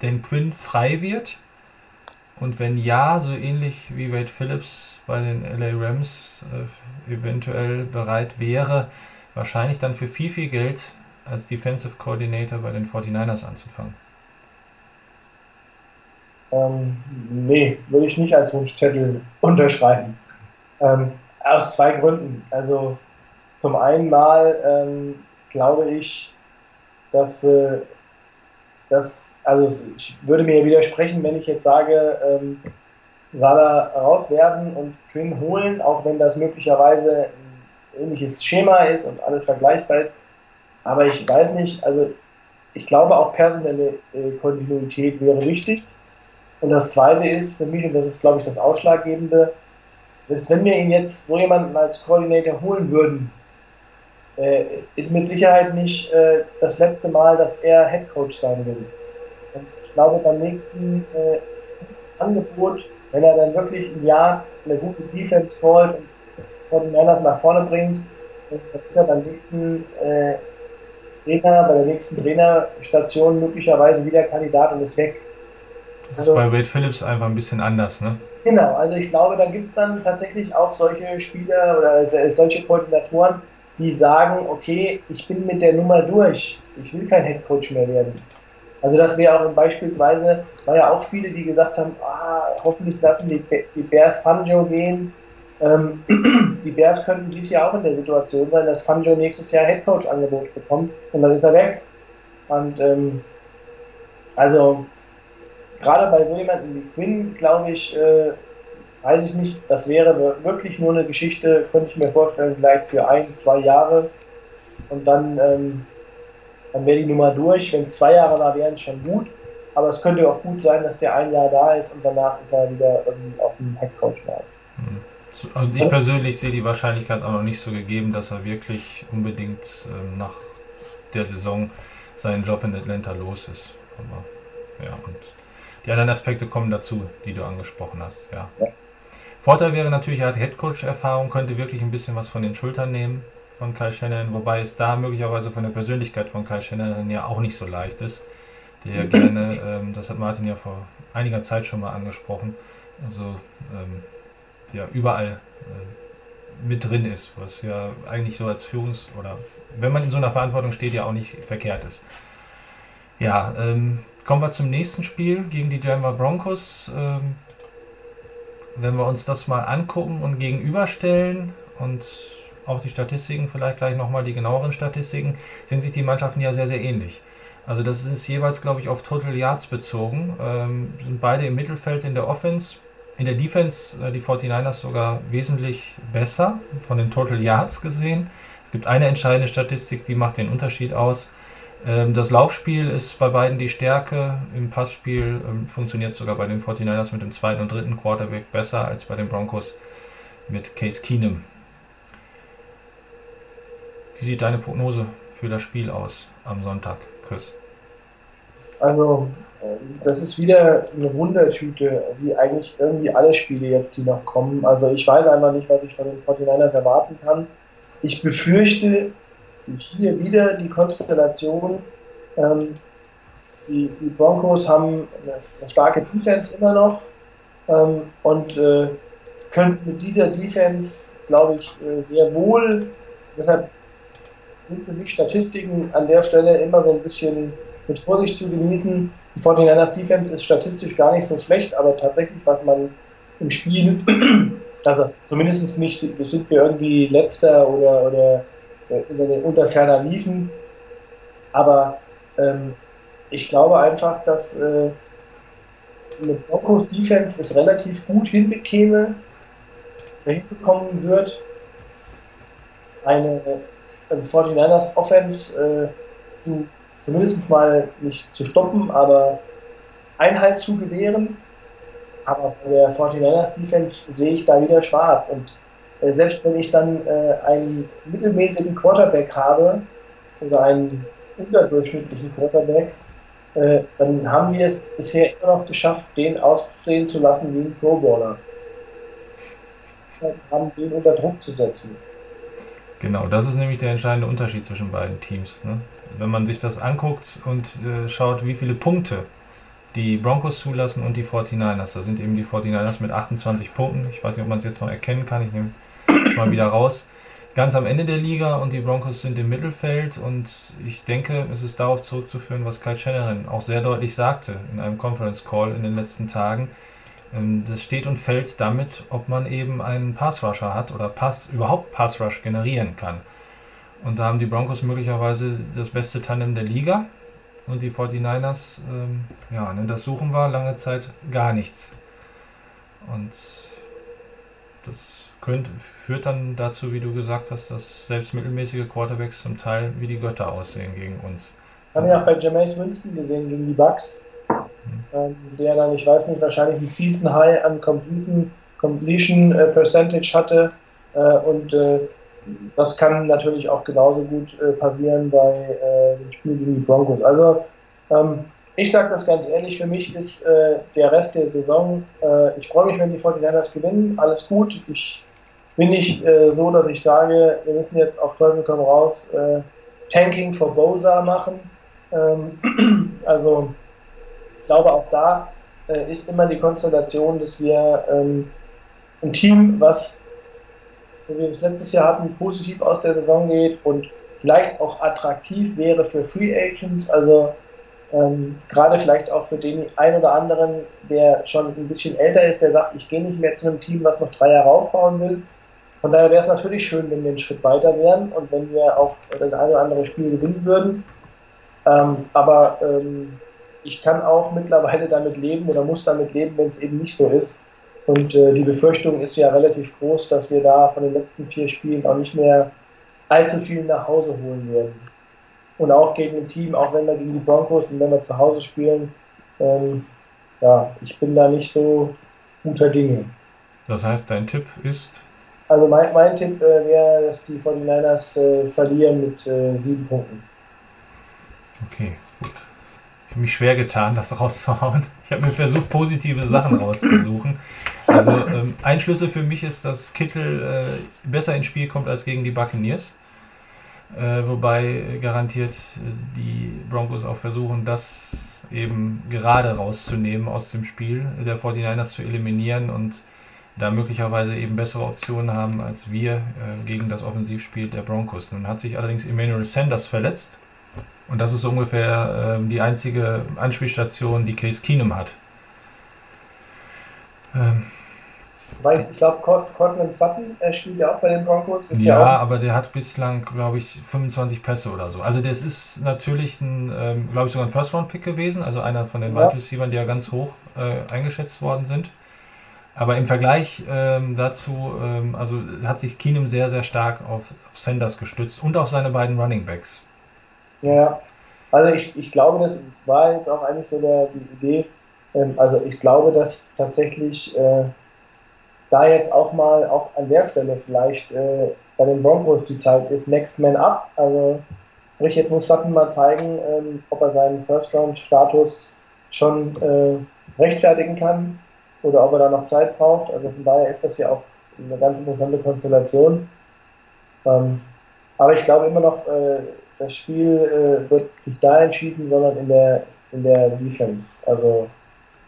Dan Quinn frei wird? Und wenn ja, so ähnlich wie Wade Phillips bei den LA Rams äh, eventuell bereit wäre, wahrscheinlich dann für viel, viel Geld als Defensive Coordinator bei den 49ers anzufangen. Ähm, nee, würde ich nicht als Wunschzettel unterschreiben. Ähm, aus zwei Gründen. Also zum einen mal ähm, glaube ich, dass, äh, dass, also ich würde mir widersprechen, wenn ich jetzt sage, ähm, Salah rauswerfen und Quinn holen, auch wenn das möglicherweise ein ähnliches Schema ist und alles vergleichbar ist. Aber ich weiß nicht, also ich glaube auch personelle äh, Kontinuität wäre wichtig. Und das Zweite ist für mich, und das ist, glaube ich, das Ausschlaggebende, dass wenn wir ihn jetzt so jemanden als Koordinator holen würden, äh, ist mit Sicherheit nicht äh, das letzte Mal, dass er Headcoach sein will. Glaube, beim nächsten äh, Angebot, wenn er dann wirklich ein Jahr eine gute Defense callt und den Niners nach vorne bringt, dann ist er beim nächsten äh, Trainer, bei der nächsten Trainerstation möglicherweise wieder Kandidat und ist weg. Das also, ist bei Wade Phillips einfach ein bisschen anders, ne? Genau, also ich glaube, da gibt es dann tatsächlich auch solche Spieler oder solche Koordinatoren, die sagen, okay, ich bin mit der Nummer durch, ich will kein Headcoach mehr werden. Also das wäre auch beispielsweise, war ja auch viele, die gesagt haben, ah, hoffentlich lassen die, die Bears Fanjo gehen. Ähm, die Bears könnten dieses Jahr auch in der Situation sein, dass Fanjo nächstes Jahr Headcoach-Angebot bekommt und dann ist er weg. Und ähm, also gerade bei so jemandem wie Quinn, glaube ich, äh, weiß ich nicht, das wäre wirklich nur eine Geschichte, könnte ich mir vorstellen, vielleicht für ein, zwei Jahre. Und dann, ähm, dann wäre die Nummer durch. Wenn es zwei Jahre war, wären es schon gut. Aber es könnte auch gut sein, dass der ein Jahr da ist und danach ist er wieder auf dem Headcoach-Markt. Hm. Also ich persönlich sehe die Wahrscheinlichkeit auch noch nicht so gegeben, dass er wirklich unbedingt ähm, nach der Saison seinen Job in Atlanta los ist. Aber ja, und die anderen Aspekte kommen dazu, die du angesprochen hast. Ja. ja. Vorteil wäre natürlich, er hat Headcoach-Erfahrung, könnte wirklich ein bisschen was von den Schultern nehmen von Kai Shannon, wobei es da möglicherweise von der Persönlichkeit von Kai Shannon ja auch nicht so leicht ist. Der gerne, ähm, das hat Martin ja vor einiger Zeit schon mal angesprochen, also ähm, ja überall äh, mit drin ist, was ja eigentlich so als Führungs- oder wenn man in so einer Verantwortung steht, ja auch nicht verkehrt ist. Ja, ähm, kommen wir zum nächsten Spiel gegen die Denver Broncos. Ähm, wenn wir uns das mal angucken und gegenüberstellen und auch die Statistiken, vielleicht gleich nochmal die genaueren Statistiken, sind sich die Mannschaften ja sehr, sehr ähnlich. Also das ist jeweils, glaube ich, auf Total Yards bezogen. Ähm, sind beide im Mittelfeld in der Offense. In der Defense äh, die 49ers sogar wesentlich besser von den Total Yards gesehen. Es gibt eine entscheidende Statistik, die macht den Unterschied aus. Ähm, das Laufspiel ist bei beiden die Stärke. Im Passspiel ähm, funktioniert sogar bei den 49ers mit dem zweiten und dritten Quarterback besser als bei den Broncos mit Case Keenum. Wie sieht deine Prognose für das Spiel aus am Sonntag, Chris? Also, ähm, das ist wieder eine Wundertüte, wie eigentlich irgendwie alle Spiele jetzt, die noch kommen. Also, ich weiß einfach nicht, was ich von den 49ers erwarten kann. Ich befürchte, hier wieder die Konstellation, ähm, die, die, Broncos haben eine, eine, starke Defense immer noch ähm, und äh, könnten mit dieser Defense, glaube ich, äh, sehr wohl, deshalb sind für mich Statistiken an der Stelle immer so ein bisschen mit Vorsicht zu genießen. Die 49ers Defense ist statistisch gar nicht so schlecht, aber tatsächlich, was man im Spiel, also zumindest nicht, sind wir irgendwie letzter oder, oder äh, unter ferner liefen. Aber ähm, ich glaube einfach, dass äh, eine Broncos Defense es relativ gut hinbekäme, hinbekommen wird, eine äh, 49ers Offense äh, zu, zumindest mal nicht zu stoppen, aber Einhalt zu gewähren. Aber bei der 49ers Defense sehe ich da wieder schwarz. Und äh, selbst wenn ich dann äh, einen mittelmäßigen Quarterback habe oder einen unterdurchschnittlichen Quarterback, äh, dann haben wir es bisher immer noch geschafft, den aussehen zu lassen wie ein Pro-Baller. Haben den unter Druck zu setzen. Genau, das ist nämlich der entscheidende Unterschied zwischen beiden Teams. Ne? Wenn man sich das anguckt und äh, schaut, wie viele Punkte die Broncos zulassen und die 49ers. Da sind eben die 49ers mit 28 Punkten. Ich weiß nicht, ob man es jetzt noch erkennen kann. Ich nehme es mal wieder raus. Ganz am Ende der Liga und die Broncos sind im Mittelfeld. Und ich denke, es ist darauf zurückzuführen, was Kai Shanahan auch sehr deutlich sagte in einem Conference Call in den letzten Tagen. Ähm, das steht und fällt damit, ob man eben einen Pass-Rusher hat oder Pass, überhaupt Pass-Rush generieren kann. Und da haben die Broncos möglicherweise das beste Tandem der Liga. Und die 49ers, ähm, ja, ne, das suchen wir lange Zeit gar nichts. Und das könnte, führt dann dazu, wie du gesagt hast, dass selbst mittelmäßige Quarterbacks zum Teil wie die Götter aussehen gegen uns. Haben wir auch bei Jameis Winston gesehen gegen die Bucks ähm, der dann, ich weiß nicht, wahrscheinlich ein Season High an Completion, Completion äh, Percentage hatte. Äh, und äh, das kann natürlich auch genauso gut äh, passieren bei äh, dem Spiel gegen die Broncos. Also, ähm, ich sage das ganz ehrlich, für mich ist äh, der Rest der Saison, ich freue mich, wenn die 49ers gewinnen, alles gut. Ich bin nicht so, dass ich sage, wir müssen jetzt auf Teufel komm raus Tanking for Bosa machen. Ähm, also, glaube, auch da äh, ist immer die Konstellation, dass wir ähm, ein Team, was, wir es letztes Jahr hatten, positiv aus der Saison geht und vielleicht auch attraktiv wäre für Free Agents, also ähm, gerade vielleicht auch für den einen oder anderen, der schon ein bisschen älter ist, der sagt, ich gehe nicht mehr zu einem Team, was noch drei Jahre aufbauen will. Von daher wäre es natürlich schön, wenn wir einen Schritt weiter wären und wenn wir auch das eine oder andere Spiel gewinnen würden. Ähm, aber ähm, ich kann auch mittlerweile damit leben oder muss damit leben, wenn es eben nicht so ist. Und äh, die Befürchtung ist ja relativ groß, dass wir da von den letzten vier Spielen auch nicht mehr allzu viel nach Hause holen werden. Und auch gegen ein Team, auch wenn wir gegen die Broncos und wenn wir zu Hause spielen, ähm, ja, ich bin da nicht so guter Dinge. Das heißt, dein Tipp ist? Also mein, mein Tipp äh, wäre, dass die 49ers äh, verlieren mit äh, sieben Punkten. Okay, mich schwer getan, das rauszuhauen. Ich habe mir versucht, positive Sachen rauszusuchen. Also ähm, ein Schlüssel für mich ist, dass Kittel äh, besser ins Spiel kommt als gegen die Buccaneers. Äh, wobei garantiert äh, die Broncos auch versuchen, das eben gerade rauszunehmen aus dem Spiel, der 49ers zu eliminieren und da möglicherweise eben bessere Optionen haben als wir äh, gegen das Offensivspiel der Broncos. Nun hat sich allerdings Emmanuel Sanders verletzt und das ist ungefähr äh, die einzige Anspielstation, die Case Keenum hat. Ähm, Weiß, ich glaube, Cortland Sutton er spielt ja auch bei den Broncos. Ja, ja aber der hat bislang, glaube ich, 25 Pässe oder so. Also das ist natürlich ein, ähm, glaube ich, sogar ein First-Round-Pick gewesen, also einer von den ja. Wide Receivers, die ja ganz hoch äh, eingeschätzt worden sind. Aber im Vergleich ähm, dazu, ähm, also hat sich Keenum sehr, sehr stark auf, auf Sanders gestützt und auf seine beiden Running Backs. Ja, also ich, ich glaube, das war jetzt auch eigentlich so der, die Idee. Ähm, also ich glaube, dass tatsächlich äh, da jetzt auch mal auch an der Stelle vielleicht äh, bei den Broncos die Zeit ist, Next Man Up. Also sprich, jetzt muss Sutton mal zeigen, ähm, ob er seinen First-Round-Status schon äh, rechtfertigen kann oder ob er da noch Zeit braucht. Also von daher ist das ja auch eine ganz interessante Konstellation. Ähm, aber ich glaube immer noch, äh, das Spiel äh, wird nicht da entschieden, sondern in der, in der Defense. Also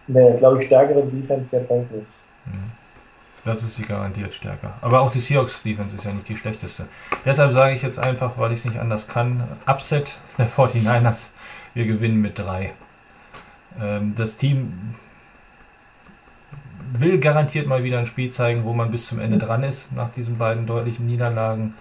in der, glaube ich, stärkeren Defense der Broncos. Mhm. Das ist sie garantiert stärker. Aber auch die Seahawks Defense ist ja nicht die schlechteste. Deshalb sage ich jetzt einfach, weil ich es nicht anders kann, Upset der 49ers. Wir gewinnen mit drei. Ähm, das Team will garantiert mal wieder ein Spiel zeigen, wo man bis zum Ende dran ist, nach diesen beiden deutlichen Niederlagen.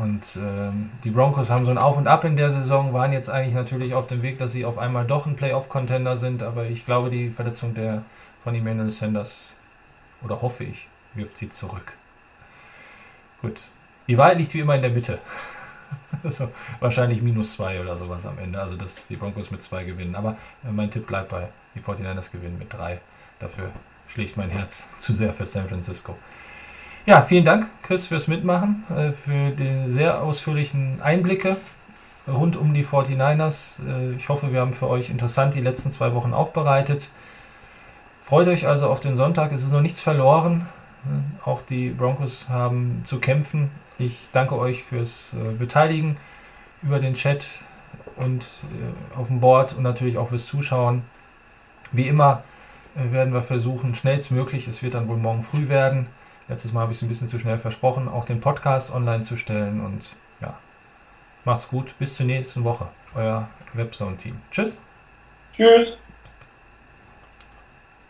Und ähm, die Broncos haben so ein Auf und Ab in der Saison, waren jetzt eigentlich natürlich auf dem Weg, dass sie auf einmal doch ein Playoff-Contender sind, aber ich glaube, die Verletzung der, von Emmanuel Sanders, oder hoffe ich, wirft sie zurück. Gut. Die Wahl liegt wie immer in der Mitte. also wahrscheinlich minus zwei oder sowas am Ende, also dass die Broncos mit zwei gewinnen. Aber äh, mein Tipp bleibt bei, die 49ers gewinnen mit drei. Dafür schlägt mein Herz zu sehr für San Francisco. Ja, vielen Dank, Chris, fürs Mitmachen, äh, für die sehr ausführlichen Einblicke. rund um die 49ers. Äh, ich hoffe, wir haben für euch interessant die letzten zwei Wochen aufbereitet. Freut euch also auf den Sonntag. Es ist noch nichts verloren. Auch die Broncos haben zu kämpfen. Ich danke euch fürs äh, Beteiligen über den Chat und äh, auf dem Board und natürlich auch fürs Zuschauen. Wie immer äh, werden wir versuchen, schnellstmöglich, es wird dann wohl morgen früh werden, letztes Mal habe ich es ein bisschen zu schnell versprochen, auch den Podcast online zu stellen und ja, macht's gut, bis zur nächsten Woche, euer Webzone-Team. Tschüss. Tschüss.